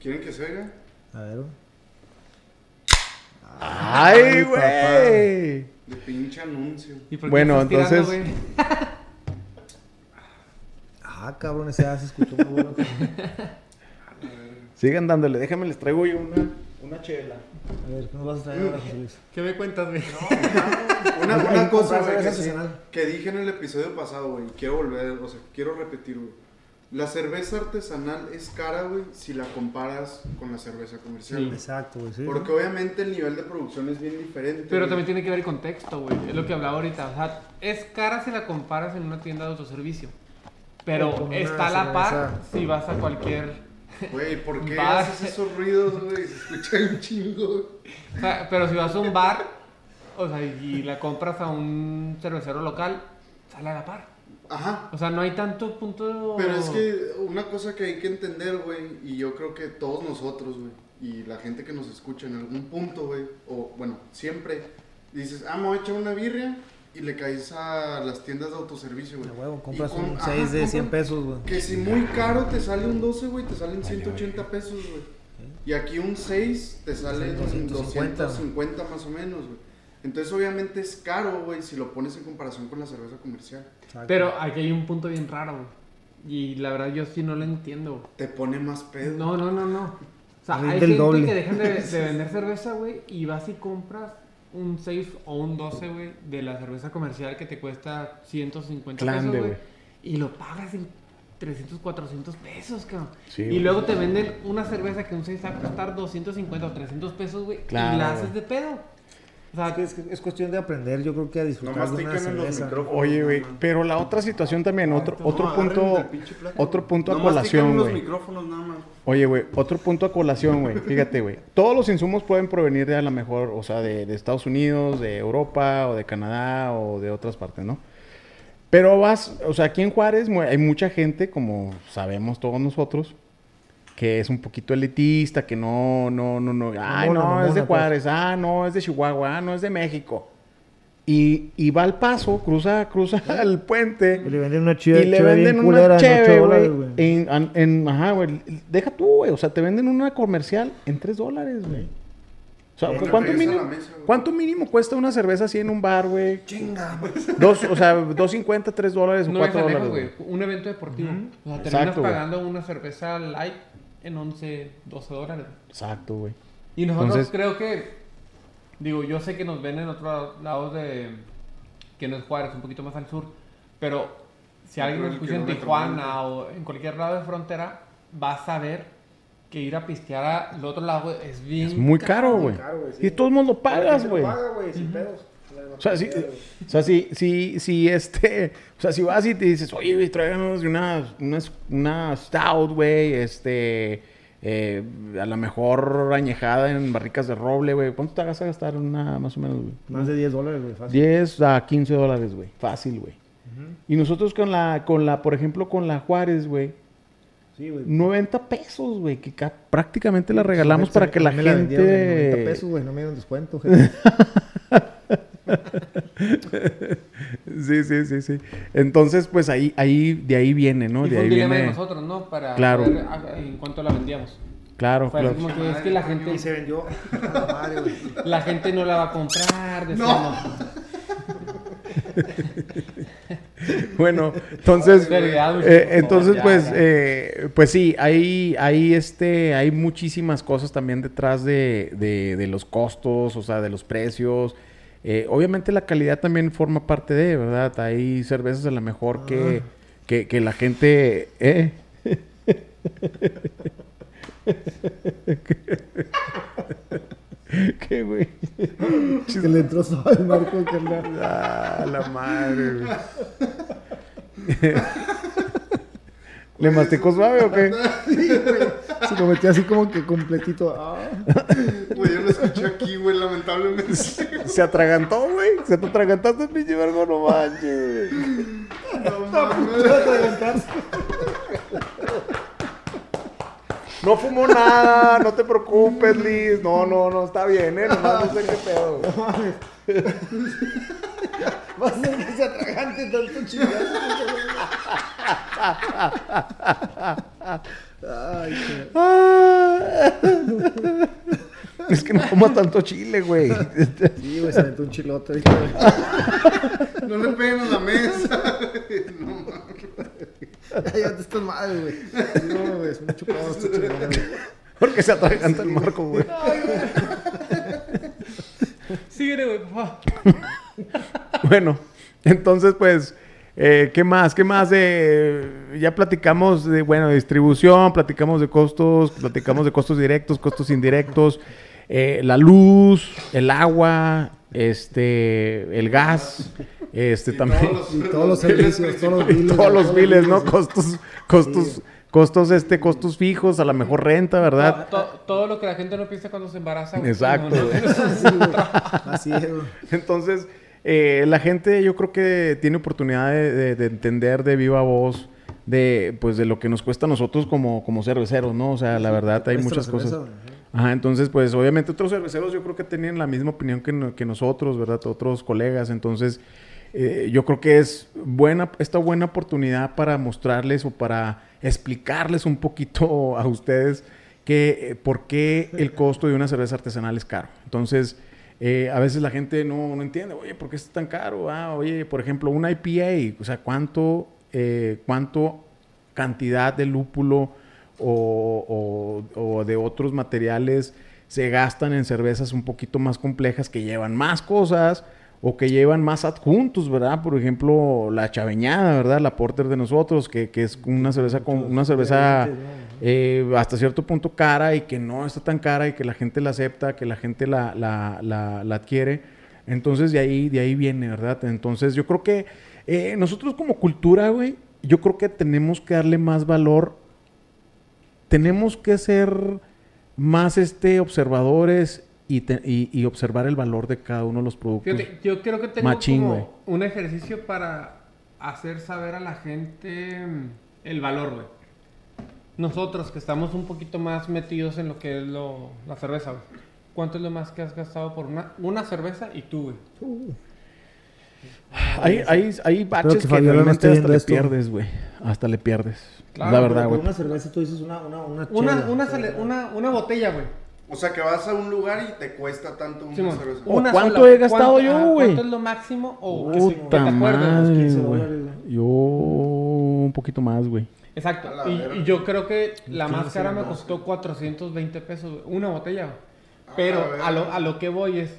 D: ¿Quieren que se oiga?
B: A ver, güey.
A: Ay, güey.
D: De pinche anuncio.
C: ¿Y por qué
A: Bueno,
C: estás tirando,
A: entonces-
C: güey?
B: Ah, cabrón, ese se escuchó muy bueno.
A: Sigan dándole. Déjame, les traigo yo una, una chela.
B: A ver, ¿qué nos vas a traer ahora, José Luis?
C: ¿Qué me cuentas, güey?
D: Una,
B: Hay que
D: una cosa, güey, que, que dije en el episodio pasado, güey. Quiero volver, o sea, quiero repetir, güey. La cerveza artesanal es cara, güey, si la comparas con la cerveza comercial.
C: Sí.
B: Exacto, güey, sí.
D: Porque obviamente el nivel de producción es bien diferente.
C: Pero
D: güey.
C: también tiene que ver el contexto, güey. Es lo que hablaba ahorita. O sea, es cara si la comparas en una tienda de autoservicio. Pero está a la par
B: cerveza.
C: si vas a cualquier...
D: Güey, ¿por qué haces esos ruidos, güey? Se escucha un chingo.
C: O sea, pero si vas a un bar, o sea, y la compras a un cervecero local, sale a la par.
D: Ajá.
C: O sea, no hay tanto punto...
D: Pero es que una cosa que hay que entender, güey, y yo creo que todos nosotros, güey, y la gente que nos escucha en algún punto, güey, o bueno, siempre dices, ah, me voy a echar una birria y le caes a las tiendas de autoservicio, güey.
B: A huevo, compras
D: con-
B: un
D: ajá,
B: 6 de
D: compra-
B: 100 pesos, güey.
D: Que si muy caro te sale un 12, güey, te salen 180 pesos, güey. Y aquí un 6 te salen
B: 250,
D: 250 más o menos, güey. Entonces obviamente es caro, güey, si lo pones en comparación con la cerveza comercial.
C: Pero aquí hay un punto bien raro, güey. Y la verdad yo sí no lo entiendo.
D: Te pone más pedo.
C: No, no, no, no. O sea, hay gente
B: doble.
C: que dejan de, de vender cerveza, güey, y vas y compras un 6 o un 12, güey, de la cerveza comercial que te cuesta 150
A: Clande,
C: pesos, güey.
A: güey.
C: Y lo pagas en 300, 400 pesos, cabrón.
A: Sí,
C: y luego te venden una cerveza que un 6 va a costar 250 o 300 pesos, güey,
A: Claro,
C: y la haces de pedo. O sea,
B: Es, que es, es cuestión de aprender, yo creo que a disfrutar
D: Nomás
B: de una
D: los
B: cerveza.
D: micrófonos.
A: Oye, güey, pero la otra situación también, otro, otro punto, otro punto a colación,
D: los
A: güey. Oye, güey, otro punto a colación, güey. Fíjate, güey. Todos los insumos pueden provenir de a lo mejor, o sea, de, de Estados Unidos, de Europa, o de Canadá, o de otras partes, ¿no? Pero vas, o sea, aquí en Juárez hay mucha gente, como sabemos todos nosotros, que es un poquito elitista, que no, no, no, no. Ay, no, es de
B: mamona, pues.
A: Juárez. Ah, no, es de Chihuahua. Ah, no, es de México. Y, y va al paso, cruza, cruza el puente.
B: Y le venden una chida,
A: Y le
B: cheve
A: venden una cheve,
B: 8
A: güey. En, en- ajá, güey. Deja tú, güey. O sea, te venden una comercial en 3 dólares, güey. O sea,
B: Sí,
A: ¿cuánto, mínimo,
D: mesa.
A: ¿cuánto mínimo cuesta una cerveza así en un bar, güey?
B: Chinga.
A: Dos, o sea, 2.50, 3 dólares o
C: no es
A: 4
C: lejos,
A: dólares.
C: güey. Un evento deportivo. O sea, terminas
A: Exacto, güey.
C: pagando una cerveza light en 11, 12 dólares.
A: Exacto, güey.
C: Y nosotros
A: Entonces-
C: creo que, digo, yo sé que nos ven en otros lados de, que no es Juárez, un poquito más al sur, pero si alguien nos
D: el
C: escucha en Tijuana o en cualquier lado de frontera, va a saber que ir a pistear al otro lado es bien
A: Es muy caro, güey.
B: sí.
A: Y todos modos lo pagas, güey.
B: paga, güey, sin pedos.
A: O sea, si, o sea, si, si, si este, o sea, si vas y te dices, oye, güey, tráiganos una, una, una stout, güey, este, eh, a lo mejor añejada en barricas de roble, güey, ¿cuánto te vas a gastar una, más o menos, güey?
B: Más de 10 dólares, güey, fácil.
A: 10 a 15 dólares, güey, fácil, güey. Y nosotros con la, con la, por ejemplo, con la Juárez, güey,
B: Sí, güey.
A: 90 pesos, güey, que ca- prácticamente la regalamos para que la
B: Me vendieron en 90
A: gente...
B: pesos, güey, no me dieron descuento, gente.
A: Sí, sí, sí, sí. Entonces, pues ahí, ahí, de ahí viene, ¿no?
C: y
A: de
C: fue
A: ahí
C: un dilema
A: viene.
C: de nosotros, ¿no? Para
A: Claro.
C: saber a- en cuánto la vendíamos.
A: Claro,
C: Fue
A: claro.
C: como que es que la gente,
B: Y se vendió a la
C: gente no la va a comprar, decíamos.
A: Bueno, entonces, eh, entonces, pues, eh, pues sí, hay, hay este, hay muchísimas cosas también detrás de, de, de los costos, o sea, de los precios. Eh, obviamente la calidad también forma parte de, ¿verdad? Hay cervezas a lo mejor que, que, que la gente... ¿eh? ¿Qué, güey?
B: Que le entró el marco, carnal.
A: Ah, la madre, güey. ¿Le masticó suave o qué?
B: Se lo metió así como que completito. Ah.
D: Güey, yo lo escuché aquí, güey, lamentablemente.
A: Se atragantó, güey. Se te atragantaste, pinche vergo, no manches, güey.
D: No mames.
A: No fumó nada, no te preocupes, Liz. No, no, no, está bien, ¿eh? Nomás no sé qué pedo. güey.
B: No mames. Va a ser que se atragante tanto chingazo. Ay, qué-
A: Ah. Es que no comas tanto chile, güey.
B: Sí, güey, se aventó un chilote. ahorita.
D: No le peguen a la mesa. No mames.
B: Ya, ya te estás mal, güey. No, güey, es un chupado este güey.
A: Porque se atraganta el marco, güey.
C: Síguele, güey, favor.
A: Bueno, entonces, pues, eh, ¿qué más? ¿Qué más? de ya platicamos de, bueno, de distribución, platicamos de costos, platicamos de costos directos, costos indirectos, eh, la luz, el agua, este, el gas, este,
D: Y
A: también.
D: todos
B: Y todos los servicios, todos los biles.
A: todos los biles, ¿no? Costos, costos,
B: Sí.
A: costos, este, costos fijos, a la mejor renta, ¿verdad?
C: To- todo lo que la gente no piensa cuando se embaraza.
A: Exacto,
C: No, no, no.
B: Así es.
A: Entonces, eh, la gente yo creo que tiene oportunidad de, de- de entender de viva voz de, pues, de lo que nos cuesta a nosotros como, como cerveceros, ¿no? O sea, la verdad hay muchas cosas. Ajá, entonces, pues, obviamente otros cerveceros yo creo que tenían la misma opinión que, no- que nosotros, ¿verdad? Otros colegas. Entonces, eh, yo creo que es buena, esta buena oportunidad para mostrarles o para explicarles un poquito a ustedes que, eh, por qué el costo de una cerveza artesanal es caro. Entonces, eh, a veces la gente no, no entiende, oye, ¿por qué es tan caro? Ah, oye, por ejemplo, una IPA, o sea, ¿cuánto, eh, cuánto cantidad de lúpulo o, o- o de otros materiales se gastan en cervezas un poquito más complejas que llevan más cosas o que llevan más adjuntos, ¿verdad? Por ejemplo, la chaveñada, ¿verdad? La porter de nosotros, que, que es una cerveza con una cerveza eh, hasta cierto punto cara y que no está tan cara y que la gente la acepta, que la gente la, la, la- la adquiere. Entonces de ahí, de ahí viene, ¿verdad? Entonces yo creo que eh, nosotros como cultura, güey, yo creo que tenemos que darle más valor. Tenemos que ser más este, observadores y, te- y- y observar el valor de cada uno de los productos.
C: Fíjate, yo creo que tengo
A: Machín,
C: como un ejercicio para hacer saber a la gente mm, el valor, güey. Nosotros que estamos un poquito más metidos en lo que es lo, la cerveza, güey. ¿Cuánto es lo más que has gastado por una, una cerveza y tú, güey?
B: Uh,
A: Hay, hay, hay baches
B: que
A: que, realmente hasta le
B: esto.
A: pierdes, güey. Hasta le pierdes.
C: Claro,
A: la verdad, güey.
B: Una cerveza, tú dices una, una, una
C: Una,
B: chela,
C: una,
B: o sea,
C: sale- una, una botella, güey.
D: O sea, que vas a un lugar y te cuesta tanto una
C: Simón.
D: cerveza.
C: Una
A: ¿cuánto
C: sola.
A: he gastado
C: ¿Cuánto-
A: yo,
C: ajá,
A: güey?
C: ¿Cuánto es lo máximo o que, te
A: Puta
C: acuerdas?
A: madre,
B: 15
A: güey.
B: dólares.
A: Yo un poquito más, güey.
C: Exacto. Y, yo creo que la
B: 15,
C: más cara me
B: 12.
C: costó 420 pesos, una botella. Pero a lo, a lo que voy es,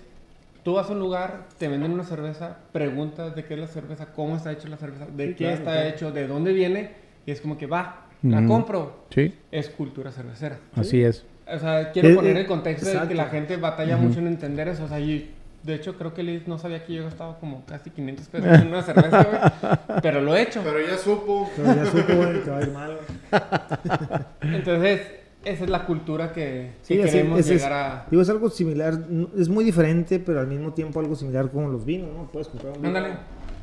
C: tú vas a un lugar, te venden una cerveza, preguntas de qué es la cerveza, cómo está hecho la cerveza, de
B: Sí,
C: qué
B: claro,
C: está
B: claro.
C: hecho, de dónde viene, y es como que va, la compro.
A: Sí,
C: Es cultura cervecera.
A: así es.
C: O sea, quiero
B: Eh,
C: poner el contexto de que
B: exacto.
C: la gente batalla mucho en entender eso. O sea, y de hecho creo que Liz no sabía que yo gastaba como casi 500 pesos en una cerveza, güey. Pero lo he hecho.
D: Pero ya supo.
B: Pero ya supo, güey, te va a ir mal, güey.
C: Entonces, esa es la cultura que, que
B: Sí, así-
C: queremos
B: es-
C: llegar a...
B: Digo, es algo similar, es muy diferente, pero al mismo tiempo algo similar como los vinos, ¿no? Puedes comprar un vino
C: Ándale.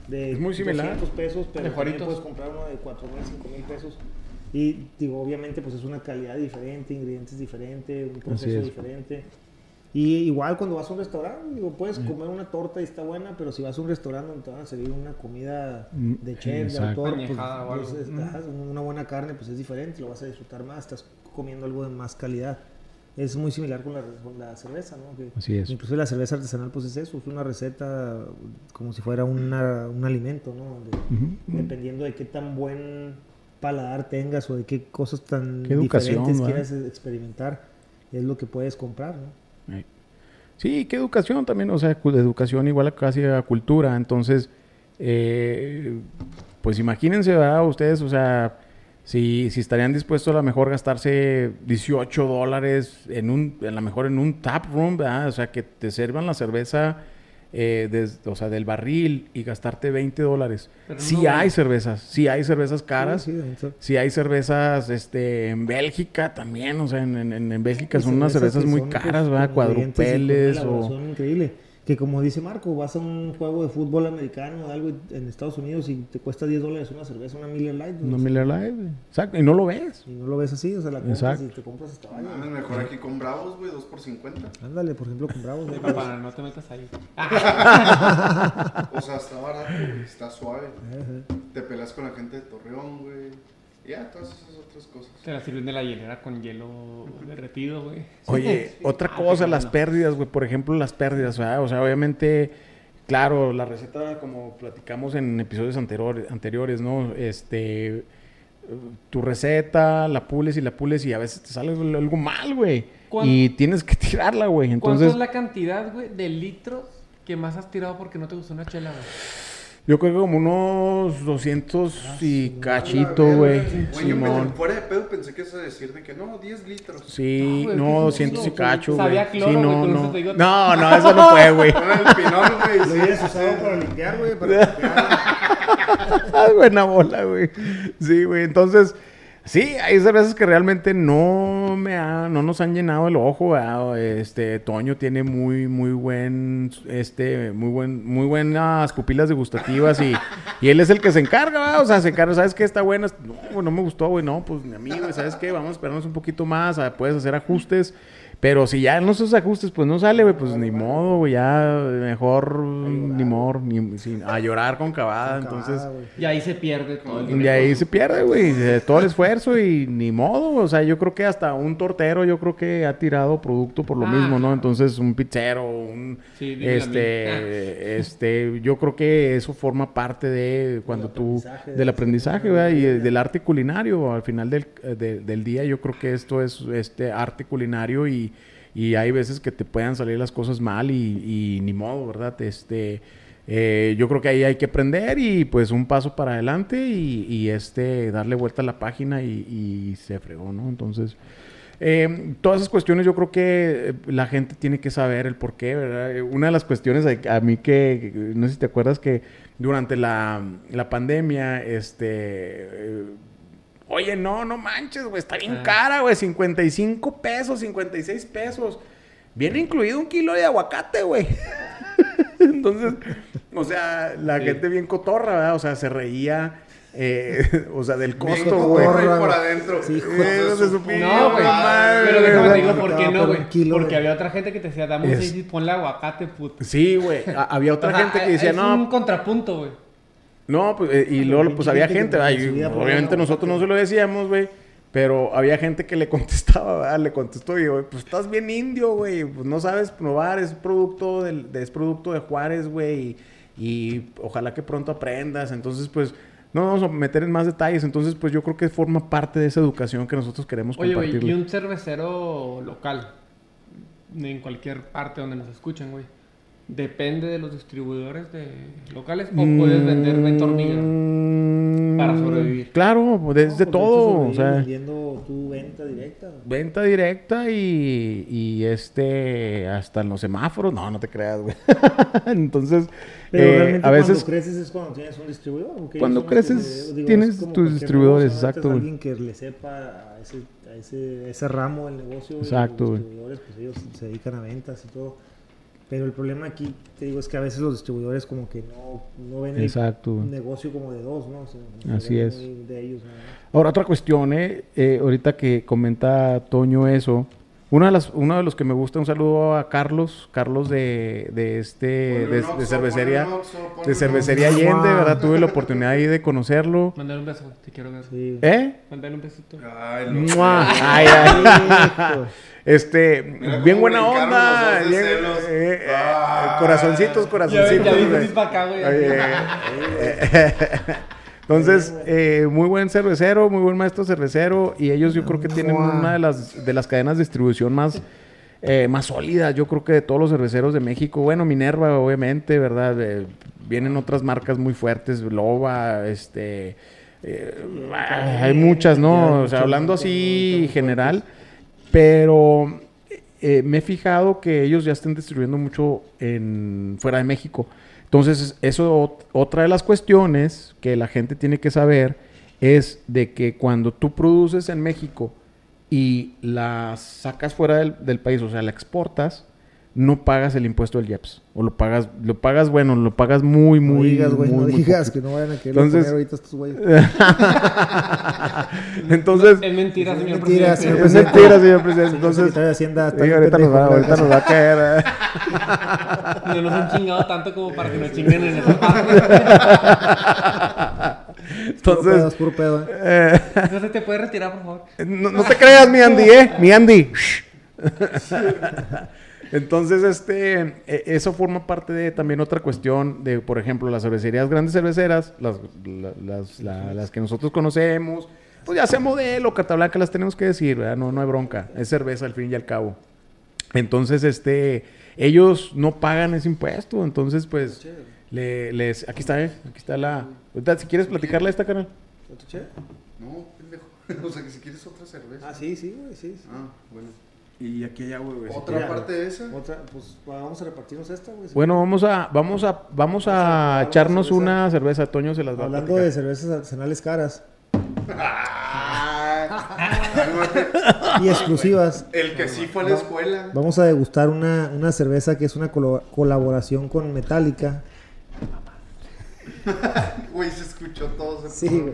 B: de
A: Es muy similar.
B: 200 pesos, pero
C: De
B: puedes comprar uno de 4 mil, 5 mil pesos. Y digo, obviamente, pues es una calidad diferente, ingredientes diferentes, un proceso
A: es.
B: diferente. Y igual cuando vas a un restaurante, digo, puedes comer una torta y está buena, pero si vas a un restaurante donde te van a servir una comida
A: Mm,
B: de chef, de
A: exacto.
B: autor, pues, pues, es- ajá, una buena carne, pues es diferente, lo vas a disfrutar más, estás comiendo algo de más calidad. Es muy similar con la, con la cerveza, ¿no? Que
A: Así es.
B: Incluso la cerveza artesanal, pues es eso, es una receta como si fuera una- un alimento, ¿no? De-. Dependiendo de qué tan buen paladar tengas o de qué cosas tan
A: Qué
B: diferentes
A: ¿verdad?
B: quieras experimentar, es lo que puedes comprar, ¿no?
A: Sí, qué educación también, o sea, educación igual a casi a cultura. Entonces, eh, pues imagínense, ¿verdad? Ustedes, o sea, si, si estarían dispuestos a lo mejor gastarse 18 dólares en un, a lo mejor en un tap room, ¿verdad? O sea, que te sirvan la cerveza, eh, des- o sea, del barril y gastarte 20 dólares.
C: Pero
A: Sí
C: no,
A: hay cervezas, sí hay cervezas caras.
B: Sí, sí.
A: Sí, hay cervezas este, en Bélgica también, o sea, en, en, en Bélgica son unas cervezas muy
B: pues,
A: caras,
B: una
A: Cuadrupeles o...
B: increíble. Que como dice Marco, vas a un juego de fútbol americano o algo en Estados Unidos y te cuesta 10 dólares una cerveza, una Miller Light.
A: Una
B: ¿no?
A: Miller Lite, güey. Exacto, y no lo ves.
B: Y no lo ves así, o sea, la compras
A: Exacto.
B: y te compras hasta baño.
D: mejor aquí con Bravos, güey, 2 por 50.
B: Ándale, por ejemplo, con Bravos. ¿no?
C: Papá, no te metas ahí.
D: O sea, está barato, güey, está suave.
B: Ajá.
D: Te peleas con la gente de Torreón, güey. Ya, todas esas otras cosas.
C: Te la sirven de la hielera con hielo derretido, güey.
A: Oye, otra
C: Ah,
A: cosa, las
C: bueno.
A: pérdidas, güey. Por ejemplo, las pérdidas, ¿verdad? O sea, obviamente, claro, la receta, como platicamos en episodios anteriores, anteriores ¿no? Este, tu receta, la pules y la pules y a veces te sale algo mal, güey.
C: ¿Cuán-
A: Y tienes que tirarla, güey.
C: ¿Cuánto
A: Entonces,
C: es la cantidad, güey, de litros que más has tirado porque no te gustó una chela, güey?
A: Yo creo que como unos 200 y
D: A la
A: cachito, güey.
D: Güey, yo
A: Simón.
D: pensé- fuera de pedo pensé que ibas a decir de que no, 10 litros.
A: Sí,
C: No, güey,
A: no,
C: ¿qué es
A: 200 y
C: eso?
A: cacho, güey.
C: Sabía cloro,
A: sí,
C: güey,
A: no,
C: eso
A: no.
C: digo-
A: No, no, eso no fue, güey.
D: Con el pinol, güey.
B: Lo
D: sí,
B: hubieras usado para limpiar, güey, para limpiar.
A: Ah, Buena bola, güey. Sí, güey. Entonces, sí, hay cervezas que realmente no me ha- no nos han llenado el ojo, ¿verdad? Este, Toño tiene muy, muy buen, este, muy buen, muy buenas pupilas degustativas y, y él es el que se encarga, ¿verdad? O sea, se encarga, ¿sabes qué? Está buena. No, no me gustó, güey. No, pues, mi amigo, ¿sabes qué? Vamos a esperarnos un poquito más, puedes hacer ajustes. Pero si ya en esos ajustes pues no sale, güey, pues ni modo, güey, ya mejor ni modo, ni, sin- a llorar con cavada, entonces...
B: Güey.
C: Y ahí se pierde todo el
A: Y ahí se pierde, güey, todo el esfuerzo y ni modo, o sea, yo creo que hasta un tortero yo creo que ha tirado producto por lo
C: Ah,
A: mismo, ¿no? Entonces, un pizzero, un
C: Sí,
A: este este yo creo que eso forma parte de cuando tú
B: aprendizaje,
A: del
B: de-
A: aprendizaje, ¿verdad? Y del arte culinario, al final del, eh, de- del día yo creo que esto es este arte culinario y y hay veces que te puedan salir las cosas mal y, y ni modo, ¿verdad? Este, eh, yo creo que ahí hay que aprender y pues un paso para adelante y, y, este, darle vuelta a la página y, y se fregó, ¿no? Entonces, eh, todas esas cuestiones yo creo que eh, la gente tiene que saber el por qué, ¿verdad? Eh, Una de las cuestiones a, a mí que, no sé si te acuerdas que durante la, la pandemia, este... eh, Oye, no, no manches, güey, está bien
C: Ah.
A: cara, güey, 55 pesos, 56 pesos. Viene incluido un kilo de aguacate, güey. Entonces, o sea, la
C: Sí.
A: gente bien cotorra, ¿verdad? O sea, se reía, eh, o sea, del costo, güey.
D: por adentro.
B: Sí, hijo
A: de su
D: su
A: pinche
C: No, güey. Pero déjame te digo por qué no, güey. Porque
B: güey.
C: había otra gente que te decía, dame un
A: Es-
C: 6 y ponle aguacate, puto.
A: Sí, güey. Había otra
C: O sea,
A: gente que decía,
C: es
A: no,
C: un contrapunto, güey.
A: No, pues, eh, y luego, pues había
B: gente
A: gente, obviamente nosotros no se lo decíamos, güey, pero había gente que le contestaba, ¿verdad? le contestó, y güey, pues estás bien indio, güey, pues no sabes probar, es producto del, de, es producto de Juárez, güey, y, y ojalá que pronto aprendas, entonces, pues, no nos vamos a meter en más detalles, entonces, pues yo creo que forma parte de esa educación que nosotros queremos
C: Oye, güey,
A: compartir.
C: y un cervecero local, en cualquier parte donde nos escuchen, güey, ¿depende de los distribuidores de locales o puedes vender ventornilla?
A: Mm,
C: para sobrevivir?
A: Claro, pues, desde
B: No, porque
A: todo, o sea...
B: vendiendo tu venta directa.
A: Venta directa y, y este hasta en los semáforos. No, no te creas, güey. Entonces,
B: Pero
A: eh,
B: realmente
A: a veces
B: cuando creces es cuando tienes un distribuidor.
A: Cuando creces,
B: digo,
A: tienes tus distribuidores, exacto,
B: alguien que le sepa a ese, a ese, ese ramo del negocio. y
A: Exacto,
B: Los distribuidores, pues ellos se dedican a ventas y todo. Pero el problema aquí, te digo, es que a veces los distribuidores como que no, no ven
A: Exacto,
B: el negocio como de dos, ¿no? O sea,
A: Así es.
B: De ellos.
A: Ahora, otra cuestión, eh, eh, ahorita que comenta Toño eso. Una de las, uno de los que me gusta, un saludo a Carlos, Carlos de, de este, de,
D: un
A: de cervecería,
D: un
A: de
D: un
A: cervecería. Allende, ¿verdad? Tuve la oportunidad ahí de conocerlo.
C: Mándale un beso, te quiero ver.
B: Sí.
A: ¿Eh?
C: Mándale un besito.
D: Ay.
A: Ay, ay. Este,
D: Mira
A: bien buena onda. bien, eh, eh,
D: Ah.
A: corazoncitos,
C: Ya,
A: corazoncitos.
C: ya
A: Entonces, eh, muy buen cervecero, muy buen maestro cervecero. Y ellos yo creo que tienen una de las, de las cadenas de distribución más eh, más sólidas, yo creo que de todos los cerveceros de México. Bueno, Minerva, obviamente, ¿verdad? Eh, vienen otras marcas muy fuertes, Loba, este... eh, hay muchas, ¿no? O sea, hablando así general, pero eh, me he fijado que ellos ya están distribuyendo mucho en fuera de México. Entonces, eso ot- otra de las cuestiones que la gente tiene que saber es de que cuando tú produces en México y la sacas fuera del, del país, o sea, la exportas, no pagas el impuesto del IEPS. O lo pagas, lo pagas, bueno, lo pagas muy,
B: No
A: muy,
B: digas, güey,
A: muy,
B: no
A: muy
B: digas que no vayan a querer
A: Entonces-
B: poner ahorita estos güeyes.
A: Entonces,
C: Es mentira,
B: Es
C: señor
B: mentira,
C: presidente.
B: señor
A: es
B: presidente.
A: mentira, señor presidente. Entonces,
B: de Hacienda,
A: sí, ahorita nos va, ahorita nos va a caer. eh.
C: No nos han chingado tanto como para que nos chinguen en esa parte.
B: Puro pedo,
A: Entonces,
B: es puro pedo, eh.
A: eh,
C: Entonces te puedes retirar, por favor.
A: no, no te creas, mi Andy, ¿eh? Mi Andy. Entonces, este, eh, eso forma parte de también otra cuestión de, por ejemplo, las cervecerías, grandes cerveceras, las, la- las, la- las que nosotros conocemos, pues ya sea modelo, cata blanca, las tenemos que decir, ¿verdad? No, no hay bronca, es cerveza al fin y al cabo. Entonces, este, ellos no pagan ese impuesto, entonces, pues, le- les, aquí está, ¿eh? Aquí está la, ahorita, si quieres platicarla a esta canal.
D: No, pendejo. O sea, que si quieres otra cerveza.
B: Ah, sí, sí, güey, sí. sí.
D: Ah, bueno.
A: Y aquí hay agua, güey.
D: ¿Otra parte de esa?
B: Otra, pues vamos a repartirnos esta, güey.
A: Bueno, vamos a, vamos a, vamos a
B: Vamos a
A: echarnos
B: cerveza.
A: una cerveza. Toño se las va
B: Hablando
A: a
B: de cervezas artesanales caras
D: Ah,
B: y exclusivas,
D: El que sí fue a la escuela.
B: vamos a degustar una, una cerveza que es una colo- colaboración con Metallica.
D: Güey, se escuchó todo. se
B: Sí,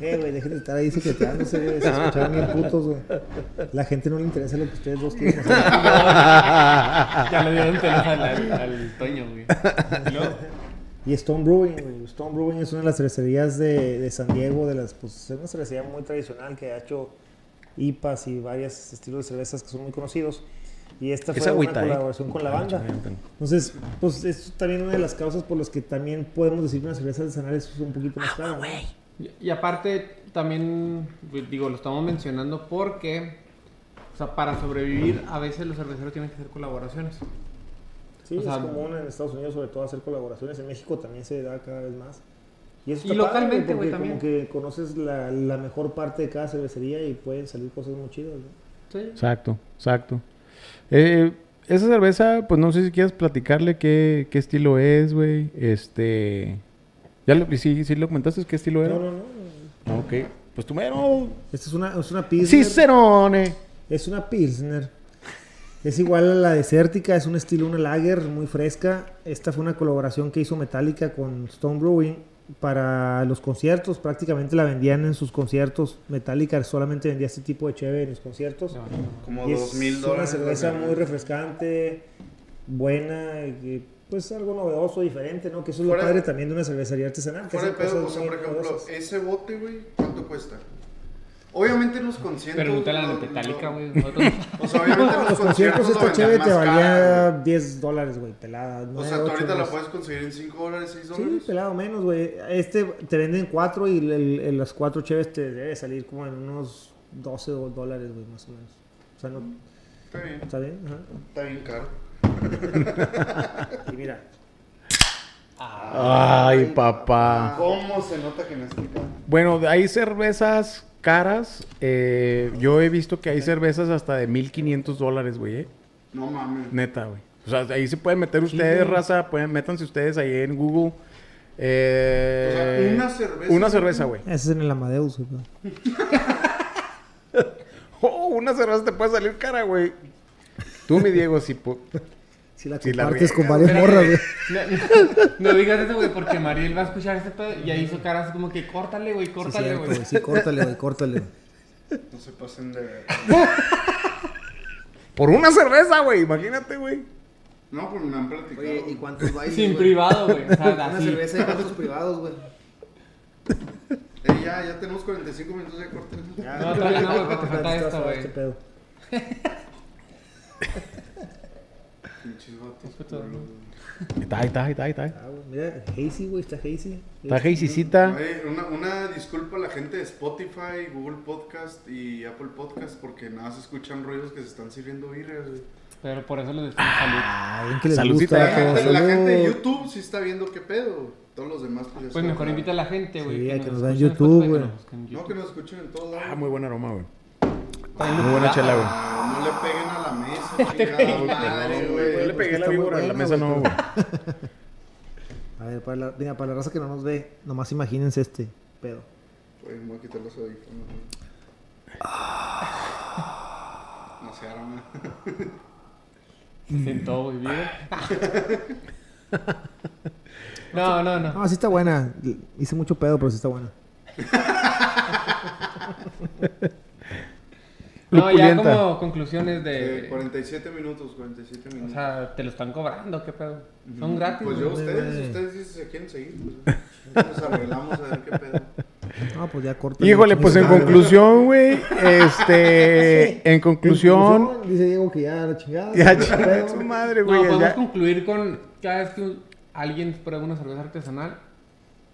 B: Eh, güey, dejen de estar ahí güey. Se escuchaban bien putos, güey. La gente no le interesa lo que ustedes dos quieren hacer.
C: Ya le dieron teléfono al, al, al Toño, güey. Y
B: Stone Brewing, güey. Stone Brewing es una de las cervecerías de, de San Diego, de las, pues es una cervecería muy tradicional que ha hecho IPAs y varios estilos de cervezas que son muy conocidos. Y esta
A: Es
B: fue
A: agüita,
B: una
A: ¿eh?
B: colaboración con la banda. Entonces, pues es también una de las causas por las que también podemos decir que una cerveza artesanal es un poquito más cara. ¿no?
C: Y, y aparte, también, pues, digo, lo estamos mencionando porque, o sea, para sobrevivir, a veces los cerveceros tienen que hacer colaboraciones.
B: Sí,
C: O sea,
B: es común en Estados Unidos sobre todo hacer colaboraciones. En México también se da cada vez más. Y, eso
C: localmente,
B: porque
C: güey,
B: como
C: también.
B: que conoces la, la mejor parte de cada cervecería y pueden salir cosas muy chidas. ¿no?
C: Sí.
A: Exacto, exacto. Eh, esa cerveza, pues no sé si quieres platicarle qué, qué estilo es, güey. Este. ¿Ya lo, sí, sí lo comentaste? ¿Qué estilo era?
B: No, no, no.
A: Ah, Ok. Pues tú mero.
B: Esta es una, es una Pilsner.
A: Cicerone.
B: Es una Pilsner. Es igual a la desértica, es un estilo, una lager muy fresca. Esta fue una colaboración que hizo Metallica con Stone Brewing para los conciertos. Prácticamente la vendían en sus conciertos. Metallica solamente vendía este tipo de cheve en los conciertos.
D: Como
B: Y
D: dos
B: es
D: mil dólares.
B: Una cerveza muy refrescante, buena, y, pues algo novedoso, diferente, ¿no? Que eso es lo
D: Fuera-
B: padre también de una cervecería artesanal. que
D: Fuera de
B: hacen
D: pedo, o
B: cosas
D: sea,
B: muy
D: por ejemplo,
B: novedosas.
D: ese bote, güey, ¿cuánto cuesta? Obviamente en los conciertos.
C: Pregúntale a la Metallica,
D: no-
C: güey.
D: O sea, obviamente en
B: En
D: los
B: conciertos esta
D: más
B: te valía
D: güey.
B: 10 dólares, güey, pelada.
D: O sea, tú ahorita la puedes conseguir en 5 dólares, 6
B: Sí,
D: dólares.
B: pelado menos, güey. Este te venden cuatro y el, el- el- las cuatro cheves te debe salir como en unos 12 dólares, güey, más o menos. O sea, no,
D: Está bien,
B: ¿está bien? Ajá.
D: está bien caro.
B: Y mira,
A: Ay, papá.
D: ¿Cómo se nota que no es?
A: Bueno, hay cervezas caras. eh, yo he visto que hay cervezas hasta de 1500 dólares, güey. eh.
D: No mames.
A: Neta, güey. O sea, ahí se pueden meter ustedes, raza. Pueden, métanse ustedes ahí en Google. Eh,
D: O sea, una cerveza.
A: Una cerveza, güey.
B: ese es en el Amadeus, güey.
A: Oh, una cerveza te puede salir cara, güey. Tú, mi Diego, sí.
B: Si la compartes con varias morras, güey.
C: No, no digas eso, güey, porque Mariel va a escuchar este pedo y ahí hizo cara así como que córtale, güey,
B: Sí,
C: córtale, güey.
B: güey. Sí, córtale, güey, córtale.
D: No se pasen de.
A: Por una cerveza, güey. Imagínate, güey.
D: No, pues me han platicado.
B: Oye, ¿y cuántos bailes,
C: Sin privado, güey. O sea,
B: Una
C: así.
B: cerveza y cuántos privados, güey.
D: Eh, ya, ya tenemos 45 minutos de corte.
C: No, todavía no, güey, te falta
B: suave
C: güey.
B: pedo.
D: Pinches vatos.
C: Escucha,
A: Ahí está, ahí está, ahí está, ahí está.
B: Ah, güey, mira, hazy, güey, está hazy.
A: Está Hazycita.
D: Una, una disculpa a la gente de Spotify, Google Podcast y Apple Podcast porque nada se escuchan ruidos que se están sirviendo birrias, güey.
C: Pero por eso les decimos salud.
B: Ah, que les
A: Saludcita.
B: gusta.
D: La gente, la gente de. YouTube sí está viendo qué pedo. Todos los demás pues
C: Pues mejor invita a la gente, güey.
B: Sí, hay que nos vean
C: en
B: YouTube,
C: que
B: güey.
C: nos
D: No, que nos escuchen en todos lados.
A: Ah, muy buen aroma, güey. Muy buena chela, güey.
D: Ah, no le peguen a la mesa, chingada madre, güey.
A: Yo le pegué
B: pues
A: la
B: está muy
A: víbora a la mesa, no, güey.
B: A ver, para la, mira, para la raza que no nos ve, nomás imagínense este pedo.
D: Pues me voy a quitar los audífonos. güey. No se arma.
C: Se sentó, güey, ¿vieron? No, no, no.
B: No, sí está buena. Hice mucho pedo, pero sí está buena.
C: No, ya como conclusiones
D: Eh,
C: de...
D: 47 minutos, 47
C: O
D: minutos.
C: sea, te lo están cobrando, ¿qué pedo? Son gratis.
D: Pues yo, ustedes, ustedes dicen si se quieren seguir. Pues, nos arreglamos a ver qué pedo.
B: No, pues ya corta.
A: Híjole, pues en conclusión, güey, este, en conclusión,
B: Dice Diego que ya la chingada.
A: ya
B: no
A: chinga
B: pedo.
A: su madre,
C: No,
A: güey,
C: podemos
A: ya.
C: concluir con cada vez que alguien prueba una cerveza artesanal,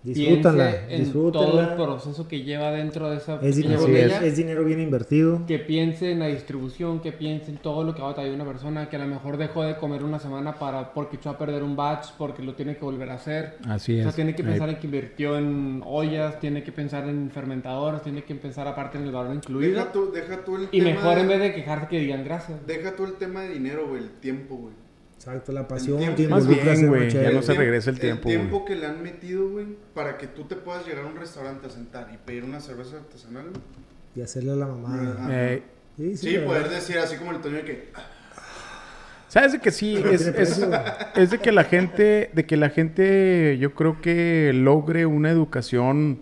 B: Disfrútala,
C: piense en todo el proceso que lleva dentro de esa
B: Es
C: pequeña
B: dinero,
C: botella.
B: es dinero bien invertido.
C: Que piense en la distribución, que piense en todo lo que va a traer una persona, que a lo mejor dejó de comer una semana para porque echó a perder un batch, porque lo tiene que volver a hacer.
A: Así
C: O sea,
A: es.
C: tiene que
A: Ahí.
C: pensar en que invirtió en ollas, tiene que pensar en fermentadores, tiene que pensar aparte en el valor incluido.
D: Deja tú, deja tú el
C: Y
D: tema
C: mejor
D: de-
C: en vez de quejarse que digan gracias.
D: Deja tú el tema de dinero, güey, el tiempo, güey.
B: Exacto, la pasión.
D: tiempo.
A: Más bien, güey,
B: una
A: ya no se regresa el tiempo,
D: El tiempo que le han metido, güey, para que tú te puedas llegar a un restaurante a sentar y pedir una cerveza artesanal.
B: Y hacerle a la mamá.
D: Ajá.
A: Eh,
B: Sí, sí,
D: Sí,
B: la
D: poder
B: verdad.
D: decir así como el Toño de que.
A: ¿Sabes de que sí? Es, es de que la gente, de que la gente, yo creo que logre una educación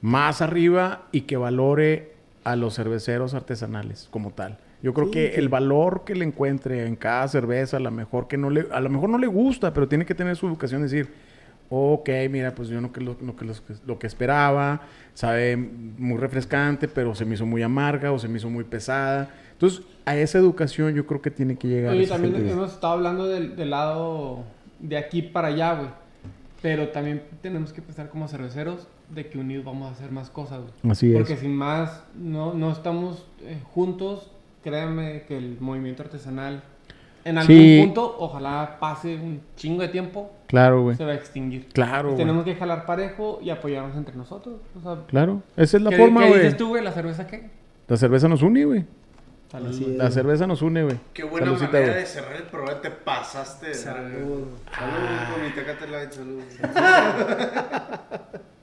A: más arriba y que valore a los cerveceros artesanales como tal. Yo creo
B: Sí,
A: que
B: que-
A: el valor que le encuentre en cada cerveza, a lo mejor que no le, a lo mejor no le gusta, pero tiene que tener su educación, decir, ok, mira, pues yo no que lo, que lo que esperaba, sabe muy refrescante, pero se me hizo muy amarga o se me hizo muy pesada. Entonces, a esa educación yo creo que tiene que llegar.
C: Oye, también
A: gente.
C: hemos estado hablando del, del lado de aquí para allá, güey. Pero también tenemos que pensar como cerveceros de que unidos vamos a hacer más cosas, güey.
A: Así es.
C: Porque sin más, no, no estamos eh, juntos. Créanme que el movimiento artesanal, en algún
A: Sí.
C: punto, ojalá pase un chingo de tiempo,
A: Claro, güey.
C: se va a extinguir.
A: Claro,
C: Y
A: güey.
C: tenemos que jalar parejo y apoyarnos entre nosotros. O sea,
A: Claro. Esa es la
C: ¿qué,
A: forma,
C: ¿qué
A: güey.
C: dices tú, güey? ¿La cerveza qué?
A: La cerveza nos une, güey. La cerveza nos une, güey.
D: Qué buena manera
A: güey.
D: de cerrar el programa. Te pasaste.
B: Salud.
D: Salud, con mi Tecate Light, salud.